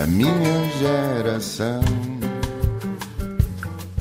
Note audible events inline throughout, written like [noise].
a minha geração.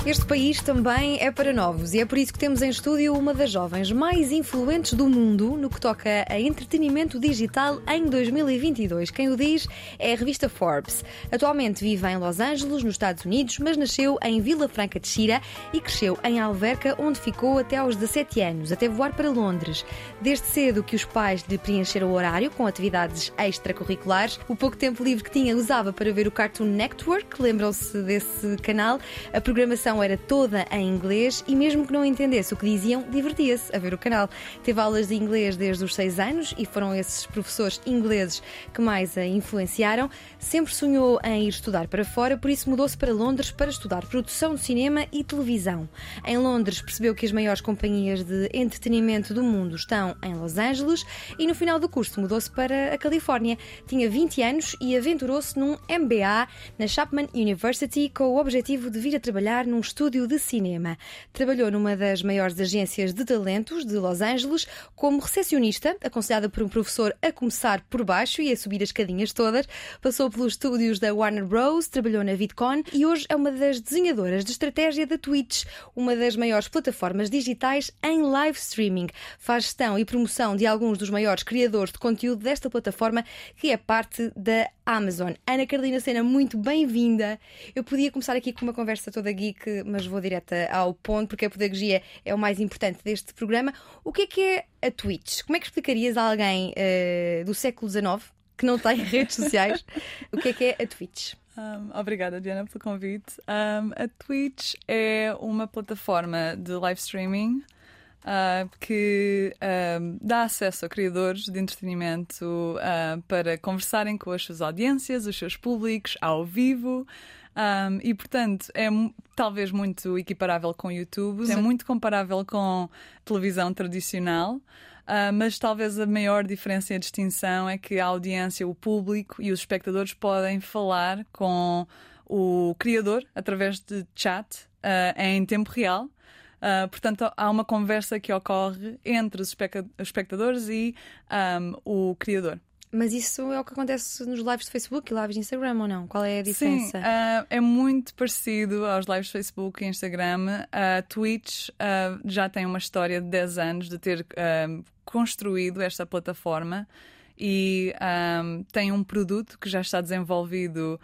Este país também é para novos e é por isso que temos em estúdio uma das jovens mais influentes do mundo no que toca a entretenimento digital em 2022. Quem o diz é a revista Forbes. Atualmente vive em Los Angeles, nos Estados Unidos, mas nasceu em Vila Franca de Xira e cresceu em Alverca, onde ficou até aos 17 anos, até voar para Londres. Desde cedo que os pais lhe preencheram o horário com atividades extracurriculares. O pouco tempo livre que tinha usava para ver o Cartoon Network, lembram-se desse canal. A programação era toda em inglês e, mesmo que não entendesse o que diziam, divertia-se a ver o canal. Teve aulas de inglês desde os 6 anos e foram esses professores ingleses que mais a influenciaram. Sempre sonhou em ir estudar para fora, por isso mudou-se para Londres para estudar produção de cinema e televisão. Em Londres percebeu que as maiores companhias de entretenimento do mundo estão em Los Angeles e no final do curso mudou-se para a Califórnia. Tinha 20 anos e aventurou-se num MBA na Chapman University com o objetivo de vir a trabalhar num estúdio de cinema. Trabalhou numa das maiores agências de talentos de Los Angeles como recepcionista, aconselhada por um professor a começar por baixo e a subir as escadinhas todas. Passou pelos estúdios da Warner Bros, trabalhou na VidCon e hoje é uma das desenhadoras de estratégia da Twitch, uma das maiores plataformas digitais em live streaming. Faz gestão e promoção de alguns dos maiores criadores de conteúdo desta plataforma, que é parte da Amazon. Ana Carolina Sena, muito bem-vinda. Eu podia começar aqui com uma conversa toda geek mas vou direta ao ponto, porque a pedagogia é o mais importante deste programa. O que é que é a Twitch? Como é que explicarias a alguém uh, do século XIX que não tem [laughs] redes sociais o que é que é a Twitch? Um, obrigada, Diana, pelo convite. Um, a Twitch é uma plataforma de live streaming uh, que uh, dá acesso a criadores de entretenimento uh, para conversarem com as suas audiências, os seus públicos, ao vivo. Um, e portanto é talvez muito equiparável com o YouTube, Sim. é muito comparável com televisão tradicional. Uh, mas talvez a maior diferença e a distinção é que a audiência, o público e os espectadores podem falar com o criador através de chat uh, em tempo real. Uh, portanto, há uma conversa que ocorre entre os espectadores e um, o criador. Mas isso é o que acontece nos lives de Facebook e lives de Instagram ou não? Qual é a diferença? Sim, uh, é muito parecido aos lives de Facebook e Instagram. A uh, Twitch uh, já tem uma história de 10 anos de ter construído esta plataforma e um, tem um produto que já está desenvolvido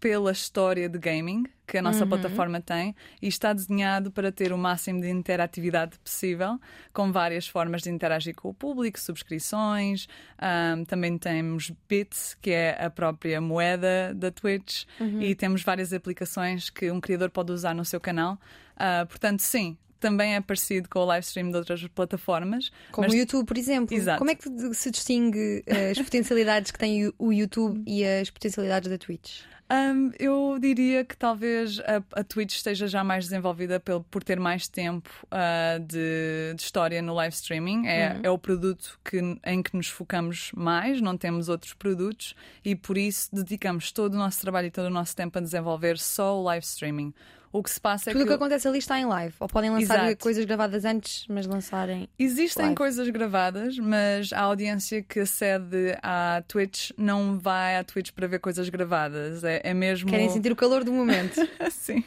pela história de gaming que a nossa uhum. plataforma tem e está desenhado para ter o máximo de interatividade possível, com várias formas de interagir com o público, subscrições, um, também temos Bits, que é a própria moeda da Twitch, uhum. e temos várias aplicações que um criador pode usar no seu canal. Uh, portanto, sim, também é parecido com o live stream de outras plataformas. Como mas... o YouTube, por exemplo. Exato. Como é que se distingue uh, as [laughs] potencialidades que tem o YouTube e as potencialidades da Twitch? Um, eu diria que talvez a, a, Twitch esteja já mais desenvolvida por, por ter mais tempo uh, de, de, história no live streaming. É, uhum. é o produto que, em que nos focamos mais, não temos outros produtos e por isso dedicamos todo o nosso trabalho e todo o nosso tempo a desenvolver só o live streaming. O que se passa é Tudo o que, que acontece ali está em live. Ou podem lançar Exato. coisas gravadas antes, mas lançarem. Existem live. coisas gravadas, mas a audiência que acede à Twitch não vai à Twitch para ver coisas gravadas. É, é mesmo. Querem sentir o calor do momento. [laughs] Sim.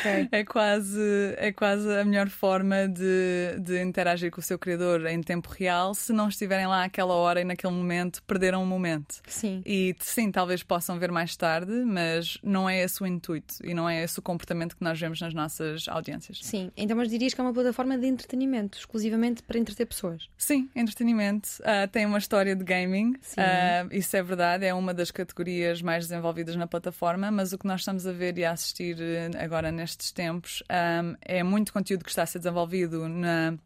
Okay. É, quase, é quase a melhor forma de, de interagir com o seu criador em tempo real. Se não estiverem lá àquela hora e naquele momento, perderam o momento. Sim. E sim, talvez possam ver mais tarde, mas não é esse o intuito e não é esse o comportamento que nós vemos nas nossas audiências. Sim, então mas dirias que é uma plataforma de entretenimento, exclusivamente para entreter pessoas? Sim, entretenimento. Uh, tem uma história de gaming, uh, isso é verdade, é uma das categorias mais desenvolvidas na plataforma, mas o que nós estamos a ver e a assistir agora agora nestes tempos um, é muito conteúdo que está a ser desenvolvido na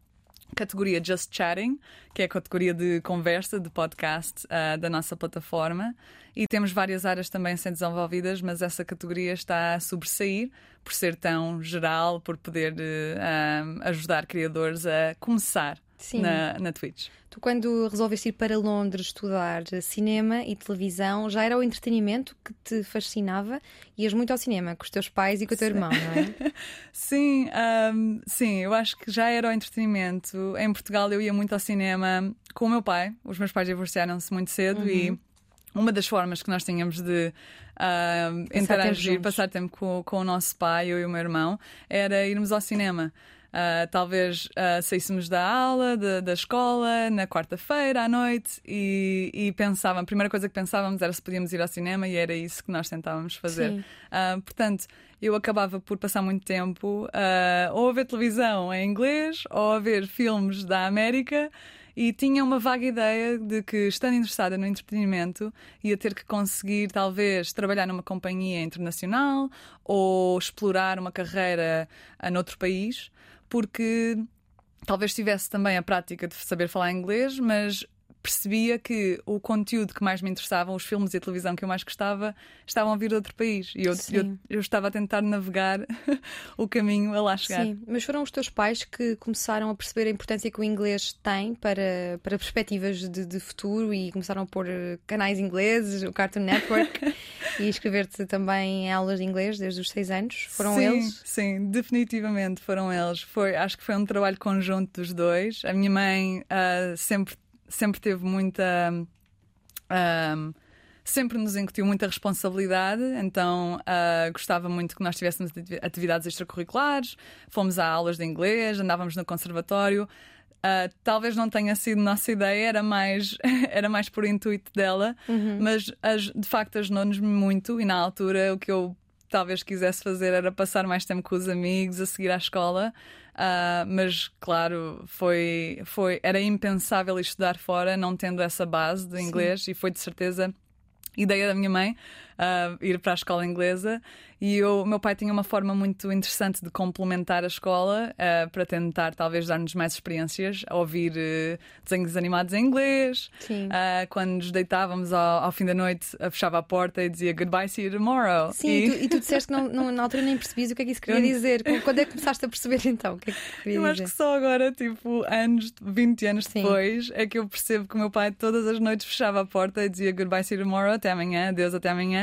categoria Just Chatting, que é a categoria de conversa, de podcast uh, da nossa plataforma. E temos várias áreas também sendo desenvolvidas, mas essa categoria está a sobressair por ser tão geral, por poder uh, ajudar criadores a começar na, na Twitch. Tu, quando resolveste ir para Londres estudar cinema e televisão, já era o entretenimento que te fascinava? Ias muito ao cinema com os teus pais e com o teu sim. irmão, não é? [laughs] sim, um, sim, eu acho que já era o entretenimento. Em Portugal eu ia muito ao cinema com o meu pai. Os meus pais divorciaram-se muito cedo uhum. e uma das formas que nós tínhamos de uh, interagir, tempo passar tempo com, com o nosso pai, eu e o meu irmão, era irmos ao cinema. Uh, talvez uh, saíssemos da aula, de, da escola, na quarta-feira à noite e, e pensávamos, a primeira coisa que pensávamos era se podíamos ir ao cinema e era isso que nós tentávamos fazer. Uh, portanto, eu acabava por passar muito tempo ou a ver televisão em inglês ou a ver filmes da América e tinha uma vaga ideia de que, estando interessada no entretenimento, ia ter que conseguir, talvez, trabalhar numa companhia internacional ou explorar uma carreira noutro país porque talvez tivesse também a prática de saber falar inglês, mas percebia que o conteúdo que mais me interessava, os filmes e a televisão que eu mais gostava, estavam a vir de outro país. E eu, eu, eu, estava a tentar navegar [laughs] o caminho a lá chegar. Sim, mas foram os teus pais que começaram a perceber a importância que o inglês tem para, para perspectivas de, de futuro e começaram a pôr eh, canais ingleses, o Cartoon Network [laughs] e escrever-te também em aulas de inglês desde os seis anos. Foram sim, eles? Sim, definitivamente foram eles. Foi, acho que foi um trabalho conjunto dos dois. A minha mãe uh, sempre sempre teve muita. Um, sempre nos incutiu muita responsabilidade, então uh, gostava muito que nós tivéssemos atividades extracurriculares, fomos a aulas de inglês, andávamos no conservatório. Uh, talvez não tenha sido nossa ideia, era mais, [laughs] era mais por intuito dela, uhum. mas as, de facto ajudou-nos muito. E na altura o que eu talvez quisesse fazer era passar mais tempo com os amigos, a seguir à escola. Uh, mas claro, foi, foi, era impensável estudar fora não tendo essa base de inglês Sim. e foi de certeza ideia da minha mãe uh, ir para a escola inglesa e o meu pai tinha uma forma muito interessante de complementar a escola uh, para tentar, talvez, dar-nos mais experiências, a ouvir uh, desenhos animados em inglês. Uh, quando nos deitávamos ao, ao, fim da noite, fechava a porta e dizia goodbye, see you tomorrow. Sim, e, tu, e tu disseste que não, não, na altura nem percebias o que é que isso queria dizer. Quando é que começaste a perceber então? O que é que queria eu dizer? acho que só agora, tipo, anos, 20 anos Sim. depois, é que eu percebo que o meu pai todas as noites fechava a porta e dizia goodbye, see you tomorrow, até amanhã, adeus, até amanhã.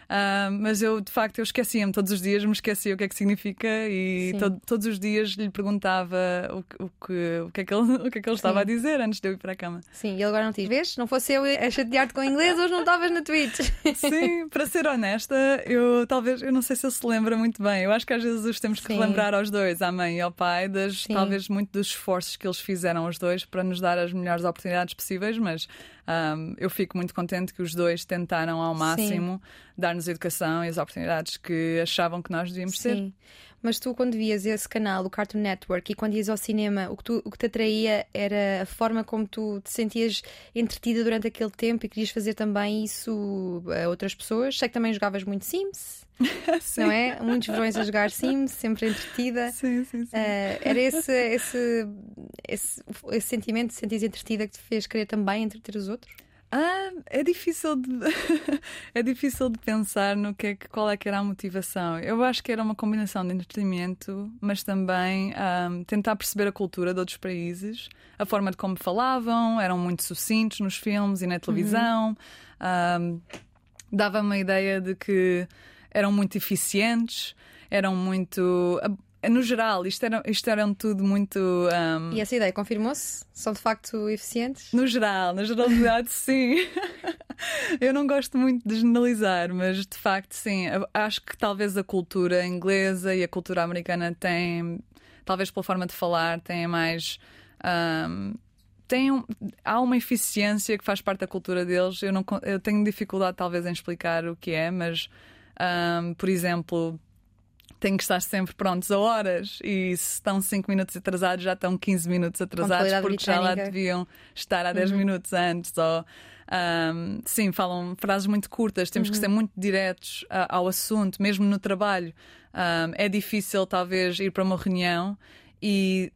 Uh, mas eu, de facto, eu esquecia-me todos os dias, me esquecia o que é que significa e to todos os dias lhe perguntava o, o, que, o, que, é que ele, [laughs] o que é que ele estava a dizer antes de eu ir para a cama. Sim, e ele agora não te diz, vês? Não fosse eu a chatear-te com inglês, hoje não estavas na Twitch. [laughs] Sim, para ser honesta, eu talvez, eu não sei se ele se lembra muito bem. Eu acho que às vezes os temos que Sim. relembrar aos dois, à mãe e ao pai, das, talvez muito dos esforços que eles fizeram os dois para nos dar as melhores oportunidades possíveis, mas um, eu fico muito contente que os dois tentaram ao máximo dar-nos educação e as oportunidades que achavam que nós devíamos Sim. ter. Mas tu, quando vias esse canal, o Cartoon Network, e quando ias ao cinema, o que, tu, o que te atraía era a forma como tu te sentias entretida durante aquele tempo e querias fazer também isso a outras pessoas. Sei que também jogavas muito Sims. [laughs] não é? Muitos verões a jogar Sims, sempre entretida. Sim, sim, sim. Uh, era esse, esse, esse, esse sentimento de sentir entretida que te fez querer também entreter os outros? Ah, é difícil de [laughs] é difícil de pensar no que, é, qual é que era a motivação. Eu acho que era uma combinação de entretenimento, mas também um, tentar perceber a cultura de outros países, a forma de como falavam, eram muito sucintos nos filmes e na televisão. Uhum. Um, Dava-me uma ideia de que eram muito eficientes, eram muito no geral, isto, era, isto eram tudo muito. Um... E essa ideia confirmou-se? São de facto eficientes? No geral, na generalidade, [laughs] sim. Eu não gosto muito de generalizar, mas de facto, sim. Acho que talvez a cultura inglesa e a cultura americana têm, talvez pela forma de falar, têm mais. Um, tem há uma eficiência que faz parte da cultura deles. Eu, não, eu tenho dificuldade, talvez, em explicar o que é, mas, um, por exemplo têm que estar sempre prontos a horas e se estão 5 minutos atrasados já estão 15 minutos atrasados porque britânica. já lá deviam estar há 10 uhum. minutos antes. Ou, um, sim, falam frases muito curtas, temos uhum. que ser muito diretos uh, ao assunto, mesmo no trabalho. Um, é difícil, talvez, ir para uma reunião e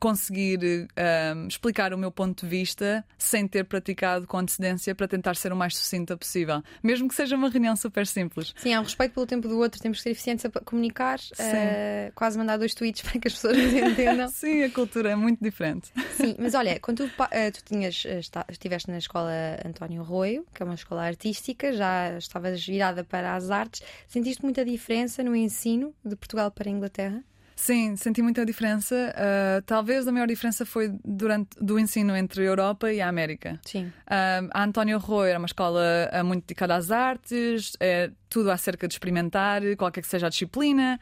conseguir um, ehm, explicar o meu ponto de vista sem ter praticado com antecedência para tentar ser o mais sucinta possível, mesmo que seja uma reunião super simples. Sim, um respeito pelo tempo do outro, temos que ser eficientes a comunicar, uh, quase mandar dois tweets [laughs] para que as pessoas nos entendam. [laughs] Sim, a cultura é muito diferente. Sim, mas olha, [laughs] quando tu, uh, tu tinhas, uh, estiveste na escola António Arroio, que é uma escola artística, já estavas virada para as artes, sentiste muita diferença no ensino de Portugal para a Inglaterra? Sim, senti muita diferença. Uh, talvez a maior diferença foi durante do ensino entre a Europa e a América. Sim. Uh, a António Rui era uma escola uh, muito dedicada às artes, é tudo acerca de experimentar, qualquer que seja a disciplina,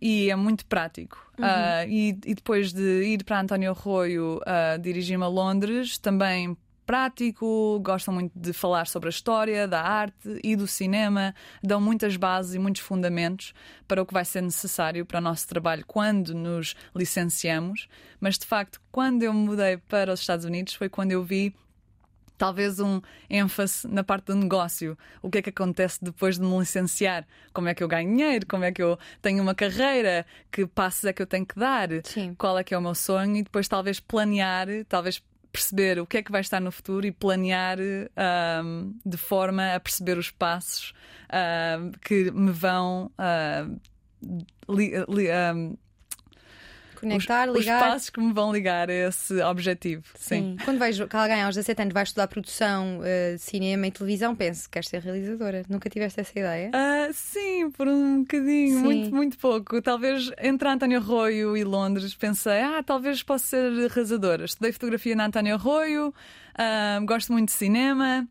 e é muito prático. Uhum. E, e, depois de ir para António Arroio, dirigi-me a Londres, também prático, gostam muito de falar sobre a história, da arte e do cinema, dão muitas bases e muitos fundamentos para o que vai ser necessário para o nosso trabalho quando nos licenciamos. Mas de facto, quando eu me mudei para os Estados Unidos, foi quando eu vi talvez um ênfase na parte do negócio. O que é que acontece depois de me licenciar? Como é que eu ganho dinheiro? Como é que eu tenho uma carreira? Que passos é que eu tenho que dar? Sim. Qual é que é o meu sonho? E depois talvez planear, talvez perceber o que é que vai estar no futuro e planear um, de forma a perceber os passos um, que me vão uh, li, li, Conectar, os, ligar. Os passos que me vão ligar a esse objetivo. Sim. Sim. Quando vejo que alguém aos 17 anos vai estudar produção uh, cinema e televisão, penso que queres ser realizadora. Nunca tiveste essa ideia? Uh, sim, por um bocadinho, sim. muito, muito pouco. Talvez entre António Arroio e Londres pensei, ah, talvez possa ser realizadora. Estudei fotografia na António Arroio, uh, gosto muito de cinema.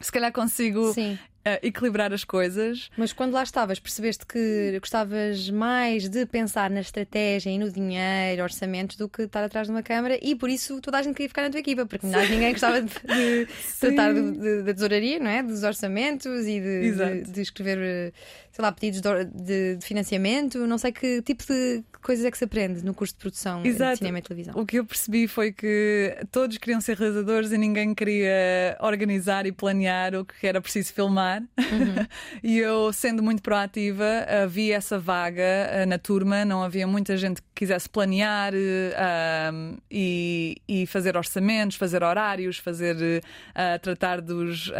Se calhar consigo Sim equilibrar as coisas. Mas quando lá estavas, percebeste que gostavas mais de pensar na estratégia e no dinheiro, orçamentos, do que estar atrás de uma câmara e por isso toda a gente queria ficar na tua equipa, porque mais ninguém gostava de, de [laughs] tratar da tesouraria, não é? Dos orçamentos e de, de, de escrever, sei lá, pedidos de, financiamento. Não sei que tipo de coisas é que se aprende no curso de produção Exato. de cinema e televisão. O que eu percebi foi que todos queriam ser realizadores e ninguém queria organizar e planear o que era preciso filmar. Uhum. [laughs] e eu, sendo muito proativa, havia essa vaga uh, na turma, não havia muita gente que quisesse planear uh, e, e, fazer orçamentos, fazer horários, fazer uh, tratar dos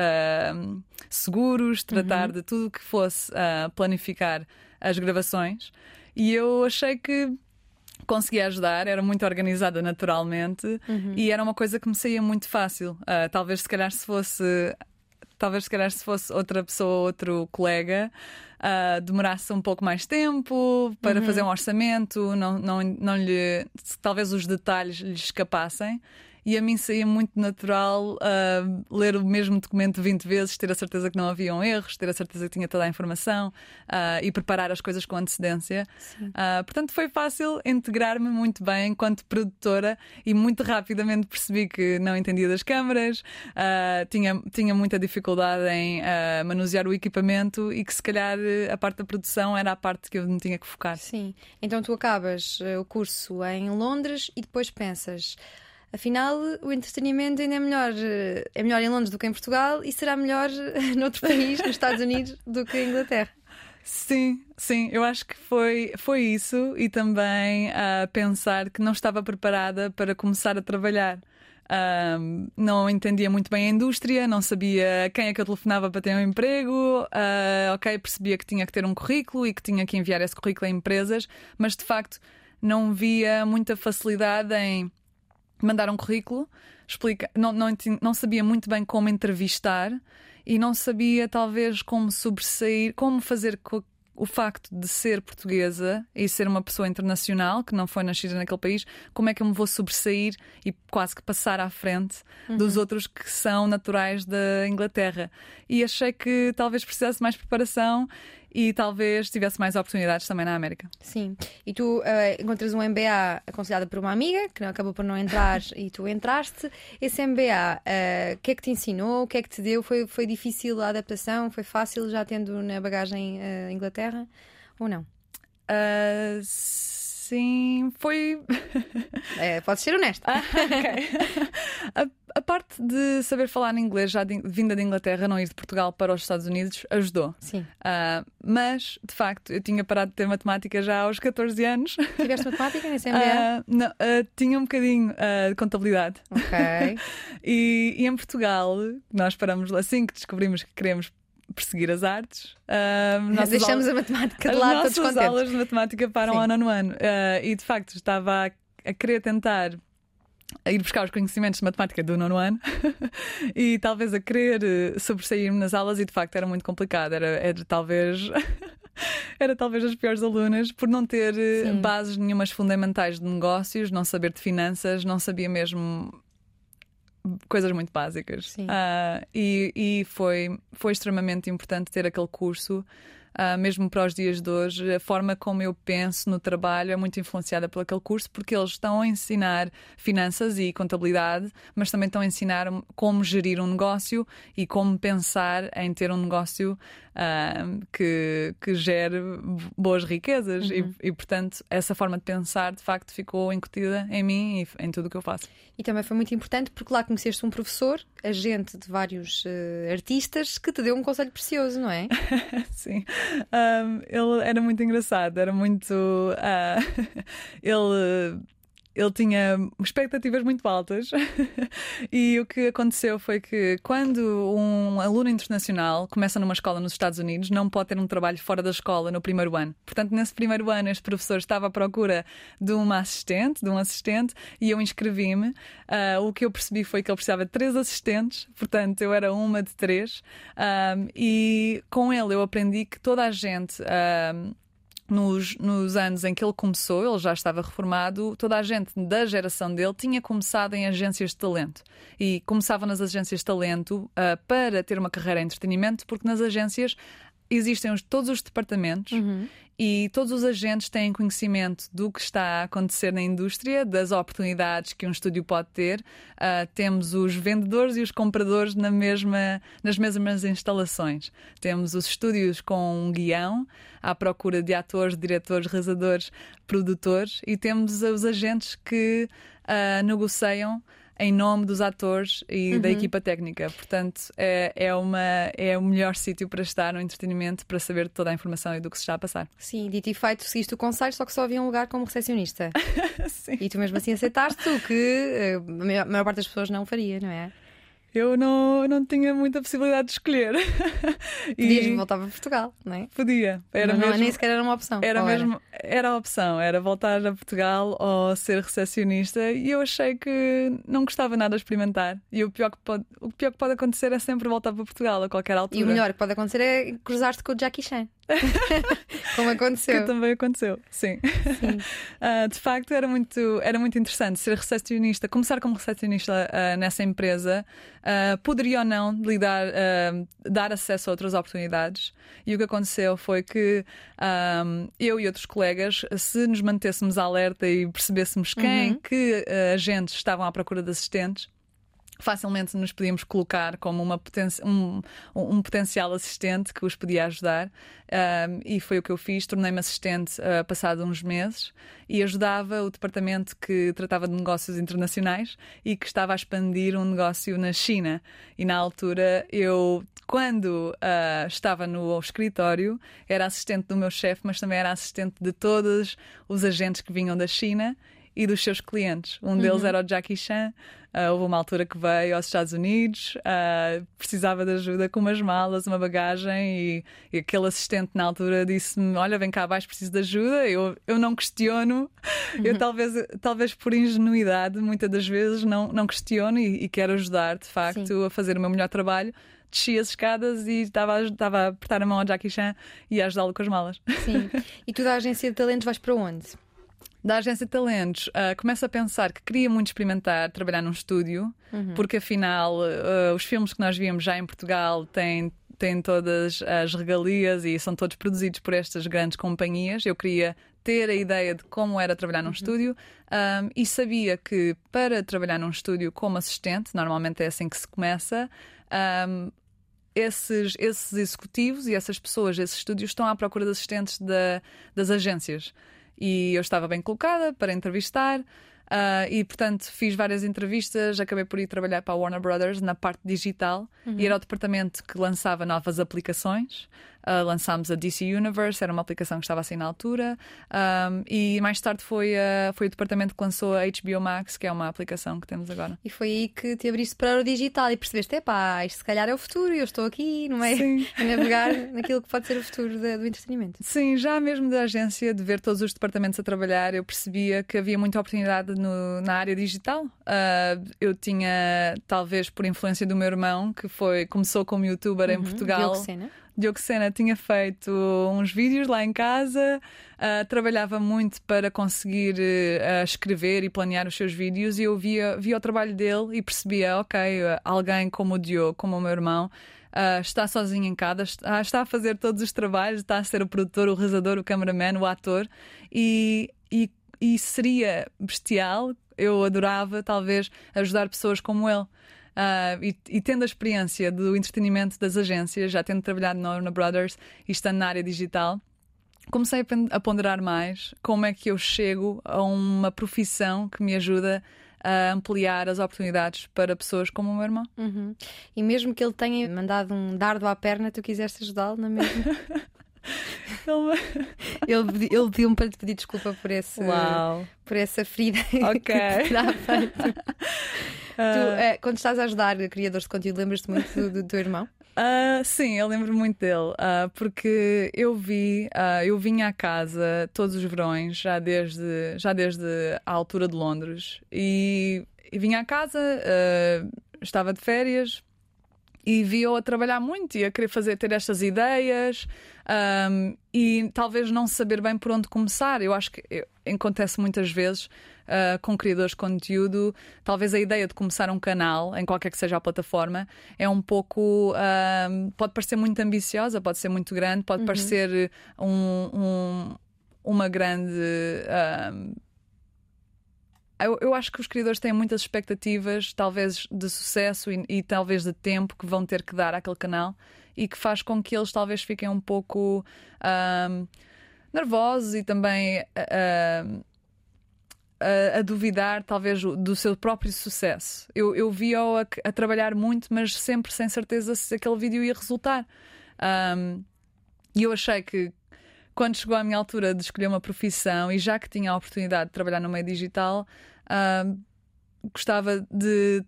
seguros, tratar uhum. de tudo que fosse planificar as gravações. E eu achei que conseguia ajudar, era muito organizada naturalmente uhum. e era uma coisa que me saía muito fácil. Uh, talvez, se calhar, se fosse talvez se calhar se fosse outra pessoa, outro colega, uh, demorasse um pouco mais tempo para uhum. fazer um orçamento, não, não, não lhe, talvez os detalhes lhe escapassem e a mim saía muito natural uh, ler o mesmo documento 20 vezes, ter a certeza que não haviam erros, ter a certeza que tinha toda a informação uh, e preparar as coisas com antecedência. Uh, portanto, foi fácil integrar-me muito bem enquanto produtora e muito rapidamente percebi que não entendia das câmaras, tinha, tinha muita dificuldade em manusear o equipamento e que se calhar a parte da produção era a parte que eu me tinha que focar. Sim, então tu acabas o curso em Londres e depois pensas afinal o entretenimento ainda é melhor, é melhor em Londres do que em Portugal e será melhor [laughs] noutro país, nos Estados Unidos, do que em Inglaterra. Sim, sim, eu acho que foi, foi isso e também a uh, pensar que não estava preparada para começar a trabalhar. Uh, não entendia muito bem a indústria, não sabia quem é que eu telefonava para ter um emprego. Uh, ok, percebia que tinha que ter um currículo e que tinha que enviar esse currículo a empresas, mas de facto não via muita facilidade em mandar um currículo, explica, não, não, não sabia muito bem como entrevistar e não sabia talvez como sobressair, como fazer com o facto de ser portuguesa e ser uma pessoa internacional que não foi nascida naquele país, como é que eu me vou sobressair e quase que passar à frente uhum. dos outros que são naturais da Inglaterra? E achei que talvez precisasse mais preparação e talvez tivesse mais oportunidades também na América. Sim. E tu uh, encontras um MBA aconselhada por uma amiga que acabou por não entrar [laughs] e tu entraste. Esse MBA, o uh, eh, que é que te ensinou? O que é que te deu? Foi, foi difícil a adaptação? Foi fácil já tendo na bagagem uh, Inglaterra ou não? Uh, Sim, foi. [laughs] É, podes ser honesta. Ah, okay. [laughs] a, a, parte de saber falar inglês, já de, vinda da Inglaterra, não ir de Portugal para os Estados Unidos, ajudou. Sim. Uh, mas, de facto, eu tinha parado de ter matemática já aos 14 anos. Tiveste [laughs] matemática nesse MBA? Uh, não, uh, tinha um bocadinho de contabilidade. Ok. e, e em Portugal, nós paramos assim que descobrimos que queremos perseguir as artes. Uh, Deixamos aulas, a matemática de lado, todos As aulas de matemática param Sim. ano no ano. Uh, e de facto estava a, a querer tentar ir buscar os conhecimentos de matemática do nono ano [laughs] e talvez a querer eh, sobressair-me nas aulas e de facto era muito complicado. Era, era talvez [laughs] era talvez as piores alunas por não ter eh, Sim. bases nenhumas fundamentais de negócios, não saber de finanças, não sabia mesmo coisas muito básicas. Ah, e e foi, foi extremamente importante ter aquele curso. Ah, mesmo para os dias de hoje, a forma como eu penso no trabalho é muito influenciada por aquele curso, porque eles estão a ensinar finanças e contabilidade, mas também estão a ensinar como gerir um negócio e como pensar em ter um negócio ah, que, que gere boas riquezas. E, e, portanto, essa forma de pensar de facto ficou incutida em mim e em tudo o que eu faço. E também foi muito importante porque lá conheceste um professor, agente de vários eh, artistas, que te deu um conselho precioso, não é? [laughs] Sim. [laughs] Um, ele era muito engraçado, era muito. ah, [laughs] ele. Ele tinha expectativas muito altas [laughs] e o que aconteceu foi que quando um aluno internacional começa numa escola nos Estados Unidos, não pode ter um trabalho fora da escola no primeiro ano. Portanto, nesse primeiro ano, este professor estava à procura de uma assistente, de um assistente, e eu inscrevi-me. Ah, o que eu percebi foi que ele precisava de três assistentes, portanto, eu era uma de três. Um, e com ele eu aprendi que toda a gente. um, nos, nos anos em que ele começou, ele já estava reformado, toda a gente da geração dele tinha começado em agências de talento. E começava nas agências de talento ah, para ter uma carreira em entretenimento, porque nas agências existem os- todos os departamentos e todos os agentes têm conhecimento do que está a acontecer na indústria, das oportunidades que um estúdio pode ter. Ah, temos os vendedores e os compradores na mesma, nas mesmas instalações. Temos os estúdios com um guião à procura de atores, diretores, realizadores, produtores e temos os agentes que ah, negociam em nome dos atores e da equipa técnica. Portanto, é, é, uma, é o melhor sítio para estar no entretenimento, para saber toda a informação e do que se está a passar. [laughs] Sim, dito e feito, seguiste o conselho, só que só havia um lugar como recepcionista. [laughs] Sim. E tu mesmo assim aceitaste o que eh, a maior, a maior parte das pessoas não faria, não é? Eu não, não tinha muita possibilidade de escolher. Podias [laughs] E voltar para Portugal, não é? podia. Era não, não, mesmo, nem sequer era uma opção. Era mesmo, era a opção, era voltar a Portugal ou ser recepcionista e eu achei que não gostava nada de experimentar. E o pior que pode, o pior que pode acontecer é sempre voltar para Portugal a qualquer altura. E o melhor que pode acontecer é cruzar-te com o Jackie Chan. [laughs] Como que aconteceu. também aconteceu, sim. [laughs] Ah, de facto, era muito, era muito interessante ser recepcionista, começar como recepcionista ah, nessa empresa. ah, poderia ou não lhe dar, dar acesso a outras oportunidades. E o que aconteceu foi que ah, eu e outros colegas, se nos mantêssemos alerta e percebêssemos quem, que ah, agentes estavam à procura de assistentes, facilmente nos podíamos colocar como uma poten um, um potencial assistente que os podia ajudar. Um, e foi o que eu fiz. Tornei-me assistente uh, passado uns meses e ajudava o departamento que tratava de negócios internacionais e que estava a expandir um negócio na China. E na altura eu. Quando uh, estava no escritório, era assistente do meu chefe, mas também era assistente de todos os agentes que vinham da China e dos seus clientes. Um deles era o Jackie Chan. Ah, houve uma altura que veio aos Estados Unidos, ah, precisava de ajuda com umas malas, uma bagagem, e, e aquele assistente na altura disse-me: Olha, vem cá abaixo, preciso de ajuda. Eu, eu não questiono, eu talvez, talvez por ingenuidade, muitas das vezes não, não questiono e, e quero ajudar, de facto, Sim. a fazer o meu melhor trabalho. Desci as escadas e estava a, estava a apertar a mão ao Jackie Chan e a ajudá-lo com as malas. Sim. [laughs] E tu da agência de talentos vais para onde? Da agência de talentos, ah, começo a pensar que queria muito experimentar trabalhar num estúdio, porque afinal ah, os filmes que nós víamos já em Portugal têm, têm todas as regalias e são todos produzidos por estas grandes companhias. Eu queria ter a ideia de como era trabalhar num estúdio ah, e sabia que para trabalhar num estúdio como assistente, normalmente é assim que se começa. ah, esses, esses executivos e essas pessoas, esses estúdios, estão à procura de assistentes da- das agências. E eu estava bem colocada para entrevistar. ah, e portanto fiz várias entrevistas, acabei por ir trabalhar para a Warner Brothers na parte digital e era o departamento que lançava novas aplicações. Ah, lançámos a DC Universe, era uma aplicação que estava assim na altura, Ahm, e mais tarde foi, a- foi o departamento que lançou a HBO Max, que é uma aplicação que temos agora. E foi aí que te abriste para o digital e percebeste, epá, isto se calhar é o futuro e eu estou aqui no meio Sim. [laughs] a navegar naquilo que pode ser o futuro da- do entretenimento. Sim, já mesmo da agência, de ver todos os departamentos a trabalhar, eu percebia que havia muita oportunidade no- na área digital. Ah, eu tinha, talvez por influência do meu irmão, que foi começou como youtuber em Portugal. Diogo Sena. Diogo Sena tinha feito uns vídeos lá em casa, uh, trabalhava muito para conseguir uh, escrever e planear os seus vídeos e eu via, via o trabalho dele e percebia, ok, alguém como o Diogo, como o meu irmão, Uh, está sozinho em casa, está, está, a fazer todos os trabalhos, está a ser o produtor, o realizador, o cameraman, o ator e, e, e seria bestial. Eu adorava, talvez, ajudar pessoas como ele. Uh, e, e, tendo a experiência do entretenimento das agências, já tendo trabalhado na Warner Brothers e estando na área digital, comecei a ponderar mais como é que eu chego a uma profissão que me ajuda a ampliar as oportunidades para pessoas como o meu irmão. Uhum. E mesmo que ele tenha mandado um dardo à perna, tu quiseste ajudá-lo na mesma? [laughs] ele, ele pediu-me para te pedir desculpa por, esse, Uau. por essa ferida [laughs] okay. que terá feito. [laughs] Tu, uh, quando estás a ajudar criadores de conteúdo, lembras-te muito do, do, teu irmão? Uh, sim, eu lembro muito dele, uh, porque eu vi, eu vinha à casa todos os verões, já desde, já desde a altura de Londres, e, e vinha à casa, estava de férias, e vi-o a trabalhar muito e a querer fazer, ter estas ideias um, e talvez não saber bem por onde começar. Eu acho que eu, acontece muitas vezes uh, com criadores de conteúdo, talvez a ideia de começar um canal, em qualquer que seja a plataforma, é um pouco. Uh, pode parecer muito ambiciosa, pode ser muito grande, pode uhum. parecer um, um, uma grande. Uh, eu, eu, acho que os criadores têm muitas expectativas, talvez de sucesso e, e, talvez de tempo que vão ter que dar àquele canal e que faz com que eles talvez fiquem um pouco um, nervosos e também a, a, duvidar, talvez, do seu próprio sucesso. Eu, eu vi-o a, a, trabalhar muito, mas sempre sem certeza se aquele vídeo ia resultar. Um, e eu achei que quando chegou à minha altura de escolher uma profissão e já que tinha a oportunidade de trabalhar no meio digital, uh, gostava de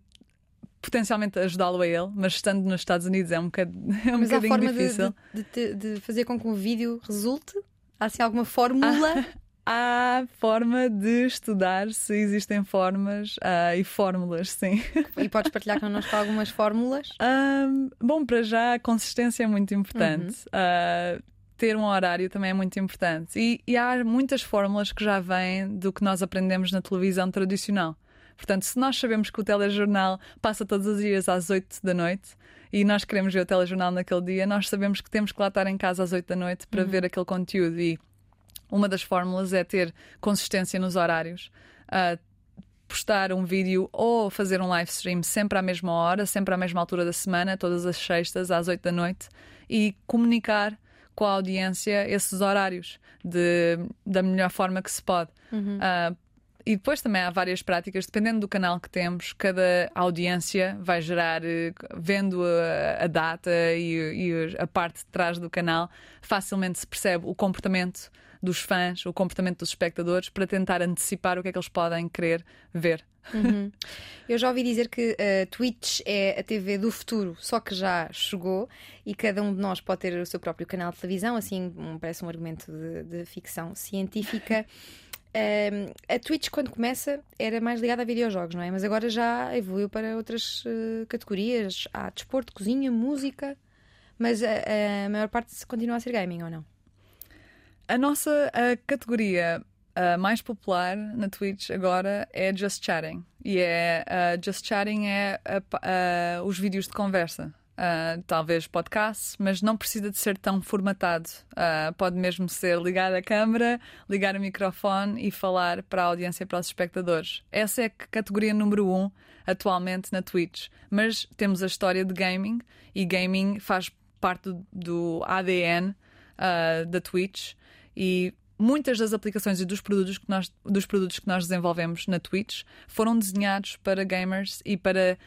potencialmente ajudá-lo a ele, mas estando nos Estados Unidos é um, bocad... [laughs] é um mas bocadinho forma difícil. De, de, de, fazer com que um vídeo resulte? Há assim alguma fórmula? [laughs] há forma de estudar se existem formas uh, e fórmulas, sim. E podes partilhar connosco algumas fórmulas? [laughs] Um, bom, para já a consistência é muito importante. Uhum. Uh, ter um horário também é muito importante. E, e, há muitas fórmulas que já vêm do que nós aprendemos na televisão tradicional. Portanto, se nós sabemos que o telejornal passa todos os dias às 8 da noite e nós queremos ver o telejornal naquele dia, nós sabemos que temos que lá estar em casa às 8 da noite para uhum. ver aquele conteúdo. E uma das fórmulas é ter consistência nos horários. Uh, postar um vídeo ou fazer um live stream sempre à mesma hora, sempre à mesma altura da semana, todas as sextas às 8 da noite e comunicar com a audiência esses horários de, da melhor forma que se pode. Uhum. Uh, e depois também há várias práticas, dependendo do canal que temos, cada audiência vai gerar, eh, vendo a, a data e, e, a parte de trás do canal, facilmente se percebe o comportamento dos fãs, o comportamento dos espectadores, para tentar antecipar o que é que eles podem querer ver. Uhum. [laughs] Eu já ouvi dizer que a uh, Twitch é a TV do futuro, só que já chegou e cada um de nós pode ter o seu próprio canal de televisão, assim um, parece um argumento de, de ficção científica. [laughs] Um, a Twitch, quando começa, era mais ligada a videojogos, não é? Mas agora já evoluiu para outras uh, categorias. Há desporto, cozinha, música. Mas a, a maior parte continua a ser gaming, ou não? A nossa a categoria a mais popular na Twitch agora é Just Chatting. E é uh, Just Chatting é uh, os vídeos de conversa. Talvez podcasts, mas não precisa de ser tão formatado. Pode mesmo ser ligar a câmera, ligar o microfone e falar para a audiência, para os espectadores. Essa é a categoria número um atualmente na Twitch. Mas temos a história de gaming e gaming faz parte do, do ADN da Twitch e muitas das aplicações e dos produtos, que nós, dos produtos que nós desenvolvemos na Twitch foram desenhados para gamers e para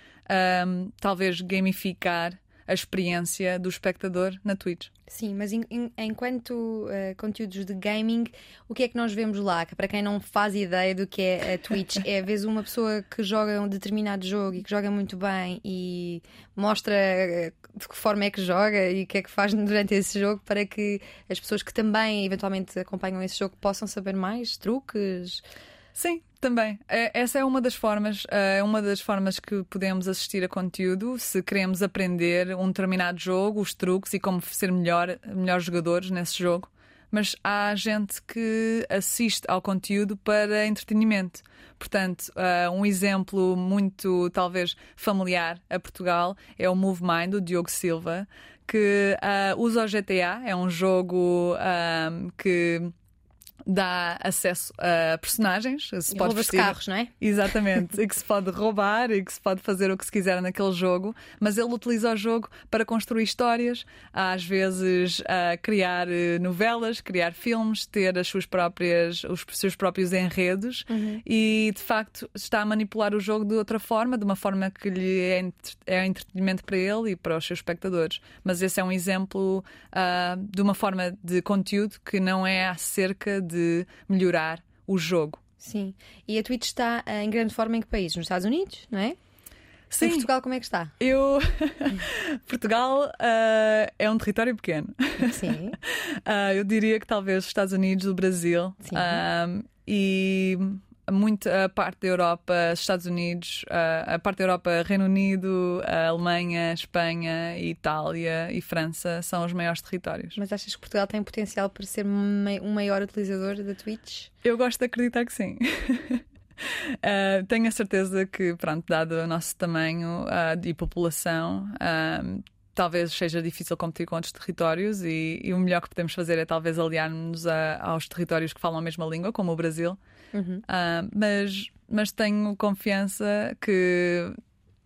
um, talvez gamificar a experiência do espectador na Twitch. Sim, mas in, in, enquanto uh, conteúdos de gaming, o que é que nós vemos lá? Que para quem não faz ideia do que é a Twitch, é às vezes uma pessoa que joga um determinado jogo e que joga muito bem e mostra uh, de que forma é que joga e o que é que faz durante esse jogo para que as pessoas que também eventualmente acompanham esse jogo possam saber mais truques. Sim, Também. É, Essa é uma das formas, é uma das formas que podemos assistir a conteúdo se queremos aprender um determinado jogo, os truques e como ser melhor, melhores jogadores nesse jogo. Mas há gente que assiste ao conteúdo para entretenimento. Portanto, eh, um exemplo muito, talvez, familiar a Portugal é o Move Mind, do Diogo Silva, que eh, usa o GTA, é um jogo que dá acesso a personagens. Se E pode vestir- carros, não é? Exatamente, e que se pode roubar e que se pode fazer o que se quiser naquele jogo, mas ele utiliza o jogo para construir histórias, às vezes a criar eh, novelas, criar filmes, ter as suas próprias, os seus próprios enredos e de facto está a manipular o jogo de outra forma, de uma forma que lhe é, é entretenimento para ele e para os seus espectadores. Mas esse é um exemplo ah, de uma forma de conteúdo que não é acerca de melhorar o jogo. Sim. E a Twitch está eh, em grande forma em que país? Nos Estados Unidos, não é? Em Portugal, como é que está? Eu. [laughs] Portugal ah, é um território pequeno. Sim. Ah, [laughs] eu diria que talvez os Estados Unidos, o Brasil Sim. ah, e muito a parte da Europa, os Estados Unidos, a parte da Europa, Reino Unido, Alemanha, Espanha, Itália e França são os maiores territórios. Mas achas que Portugal tem potencial para ser um maior utilizador da Twitch? Eu gosto de acreditar que sim. Uh, [laughs] tenho a certeza que, pronto, dado o nosso tamanho uh, de população, um, talvez seja difícil competir com outros territórios e, e o melhor que podemos fazer é talvez aliar-nos a- aos territórios que falam a mesma língua, como o Brasil. Uhum. Uh, mas, mas tenho confiança que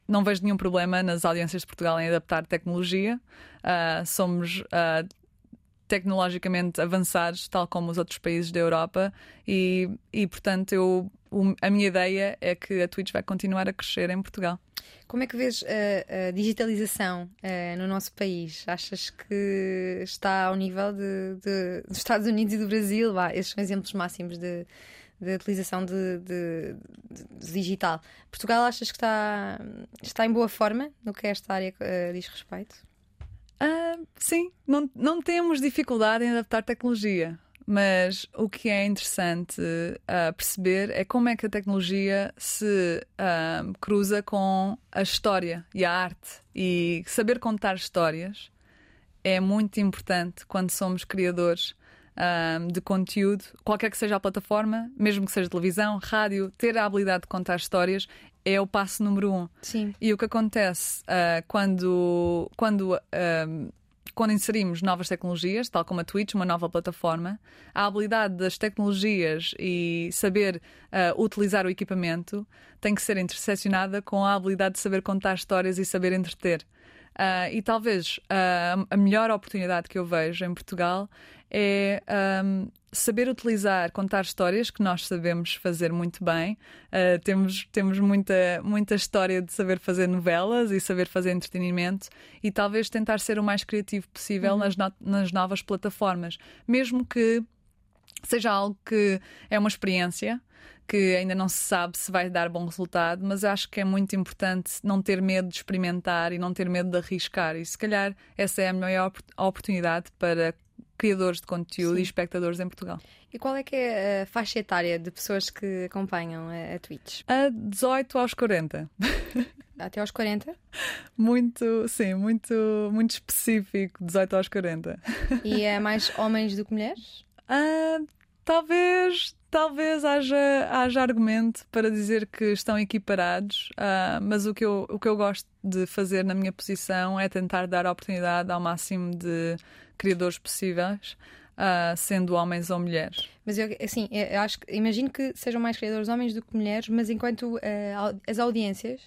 não vejo nenhum problema nas audiências de Portugal em adaptar tecnologia. Uh, somos uh, tecnologicamente avançados, tal como os outros países da Europa, e, e portanto eu, o- a minha ideia é que a Twitch vai continuar a crescer em Portugal. Como é que vês a, a digitalização no nosso país? Achas que está ao nível de, de- dos Estados Unidos e do Brasil? Vá, estes são exemplos máximos de, de utilização de, de- de digital. Portugal achas que está, está em boa forma no que esta área eh, diz respeito? Ah, sim, não, não temos dificuldade em adaptar tecnologia, mas o que é interessante ah, perceber é como é que a tecnologia se ah, cruza com a história e a arte. E saber contar histórias é muito importante quando somos criadores ah, de conteúdo, qualquer que seja a plataforma, mesmo que seja televisão, rádio, ter a habilidade de contar histórias é o passo número um. Sim. E o que acontece ah, quando, quando, ah, quando inserimos novas tecnologias, tal como a Twitch, uma nova plataforma, a habilidade das tecnologias e saber ah, utilizar o equipamento tem que ser interseccionada com a habilidade de saber contar histórias e saber entreter. Ah, e talvez a melhor oportunidade que eu vejo em Portugal é ahm, saber utilizar, contar histórias que nós sabemos fazer muito bem. Ah, temos temos muita, muita história de saber fazer novelas e saber fazer entretenimento e talvez tentar ser o mais criativo possível nas, no- nas novas plataformas, mesmo que seja algo que é uma experiência que ainda não se sabe se vai dar bom resultado, mas acho que é muito importante não ter medo de experimentar e não ter medo de arriscar. E se calhar essa é a maior opor- oportunidade para criadores de conteúdo Sim. e espectadores em Portugal. E qual é que é a faixa etária de pessoas que acompanham a, a Twitch? A 18 aos 40. [laughs] Até aos 40? Muito, sim, muito, muito específico, 18 aos 40. E é [laughs] mais homens do que mulheres? Ah, talvez, talvez haja, haja argumento para dizer que estão equiparados, ah, mas o que, eu, o que eu gosto de fazer na minha posição é tentar dar a oportunidade ao máximo de criadores possíveis, ah, sendo homens ou mulheres. Mas eu, assim, eu acho imagino que sejam mais criadores homens do que mulheres, mas enquanto au- as audiências,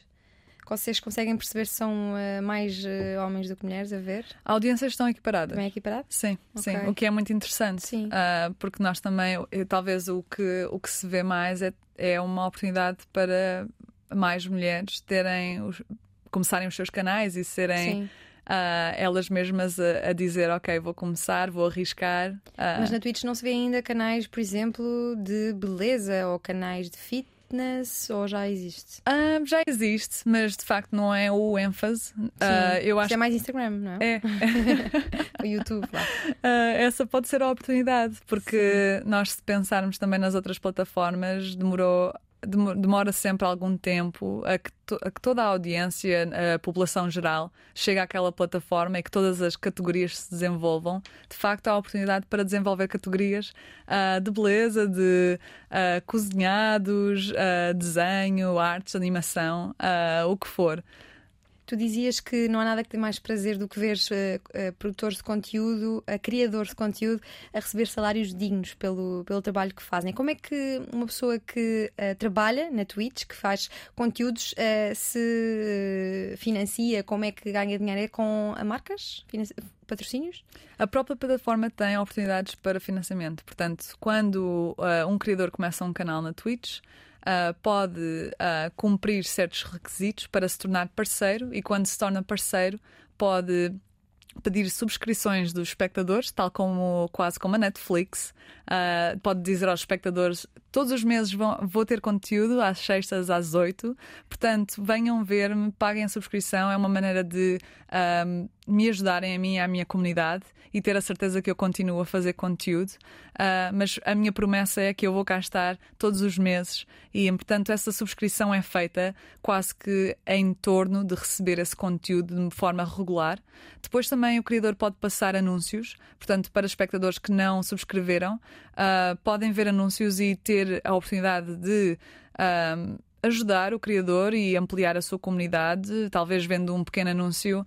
vocês conseguem perceber se são eh, mais eh, homens do que mulheres a ver? Audiências estão equiparadas. Também é equiparado? Sim, sim, Ok. o que é muito interessante. Sim. Ah, porque nós também, talvez o que, o que se vê mais é, é uma oportunidade para mais mulheres terem os- começarem os seus canais e serem Sim. ah, elas mesmas a, a dizer ok, vou começar, vou arriscar. Ah, Mas na Twitch não se vê ainda canais, por exemplo, de beleza ou canais de fitness, ou já existe? ah, já existe, mas de facto não é o ênfase. Sim. eu Isso acho é mais Instagram, não é? é, [laughs] o YouTube. Lá. Ah, essa pode ser a oportunidade, porque nós, se pensarmos também nas outras plataformas, demorou demora sempre algum tempo a que, to, a que, toda a audiência, a população geral, chegue àquela plataforma e que todas as categorias se desenvolvam. De facto, há oportunidade para desenvolver categorias uh, de beleza, de uh, cozinhados, uh, desenho, artes, animação, o que for. Tu dizias que não há nada que dê mais prazer do que ver uh, uh, produtores de conteúdo, uh, criadores de conteúdo, a receber salários dignos pelo, pelo trabalho que fazem. Como é que uma pessoa que trabalha na Twitch, que faz conteúdos, se financia? Como é que ganha dinheiro? É com a marcas? patrocínios? A própria plataforma tem oportunidades para financiamento. Portanto, quando um criador começa um canal na Twitch, uh, pode uh, cumprir certos requisitos para se tornar parceiro e quando se torna parceiro pode pedir subscrições dos espectadores, tal como quase como a Netflix. Uh, pode dizer aos espectadores: todos os meses vão, vou ter conteúdo às sextas, às oito, portanto, venham ver-me, paguem a subscrição. É uma maneira de me ajudarem a mim e à minha comunidade e ter a certeza que eu continuo a fazer conteúdo. Uh, mas a minha promessa é que eu vou cá estar todos os meses e, portanto, essa subscrição é feita quase que em torno de receber esse conteúdo de forma regular. Depois também o criador pode passar anúncios, portanto, para espectadores que não subscreveram, uh, podem ver anúncios e ter a oportunidade de. Uh, ajudar o criador e ampliar a sua comunidade, talvez vendo um pequeno anúncio, uh,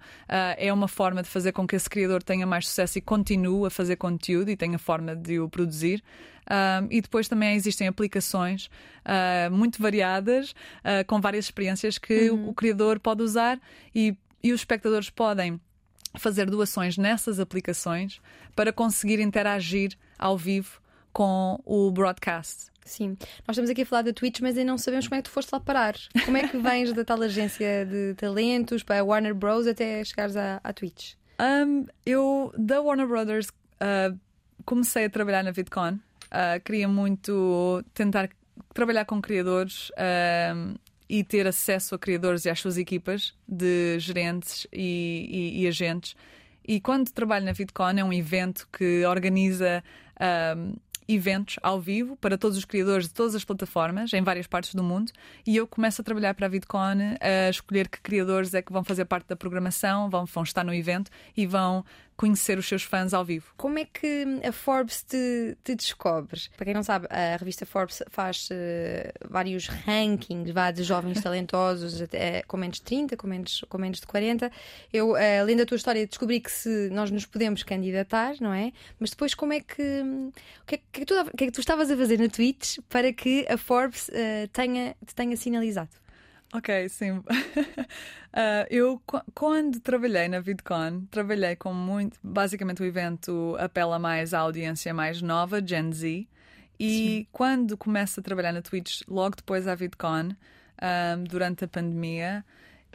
é uma forma de fazer com que esse criador tenha mais sucesso e continue a fazer conteúdo e tenha forma de o produzir. Uh, e depois também existem aplicações uh, muito variadas, com várias experiências que uhum. o criador pode usar e, e os espectadores podem fazer doações nessas aplicações para conseguir interagir ao vivo com o broadcast. Sim, nós estamos aqui a falar da Twitch, mas ainda não sabemos como é que tu foste lá parar. Como é que vens da tal agência de talentos para a Warner Bros. até chegares à, à Twitch? Um, eu, da Warner Brothers, uh, comecei a trabalhar na VidCon. Uh, queria muito tentar trabalhar com criadores uh, e ter acesso a criadores e às suas equipas de gerentes e, e, e agentes. E quando trabalho na VidCon, é um evento que organiza eventos ao vivo para todos os criadores de todas as plataformas em várias partes do mundo e eu começo a trabalhar para a VidCon a escolher que criadores é que vão fazer parte da programação, vão, vão estar no evento e vão conhecer os seus fãs ao vivo. Como é que a Forbes te, te descobre? Para quem não sabe, a revista Forbes faz uh, vários rankings vá, de jovens [laughs] talentosos até, com menos de 30, com menos, com menos de 40. Eu, uh, além da tua história, descobri que se nós nos podemos candidatar, não é? Mas depois, como é que. O que é que, tu, que, é que tu estavas a fazer na Twitch para que a Forbes uh, tenha, te tenha sinalizado? Ok, sim. uh, [laughs] eu, quando trabalhei na VidCon, trabalhei com muito. Basicamente, o evento apela mais à audiência mais nova, Gen Z. E sim. quando começo a trabalhar na Twitch, logo depois da VidCon, um, ah, durante a pandemia,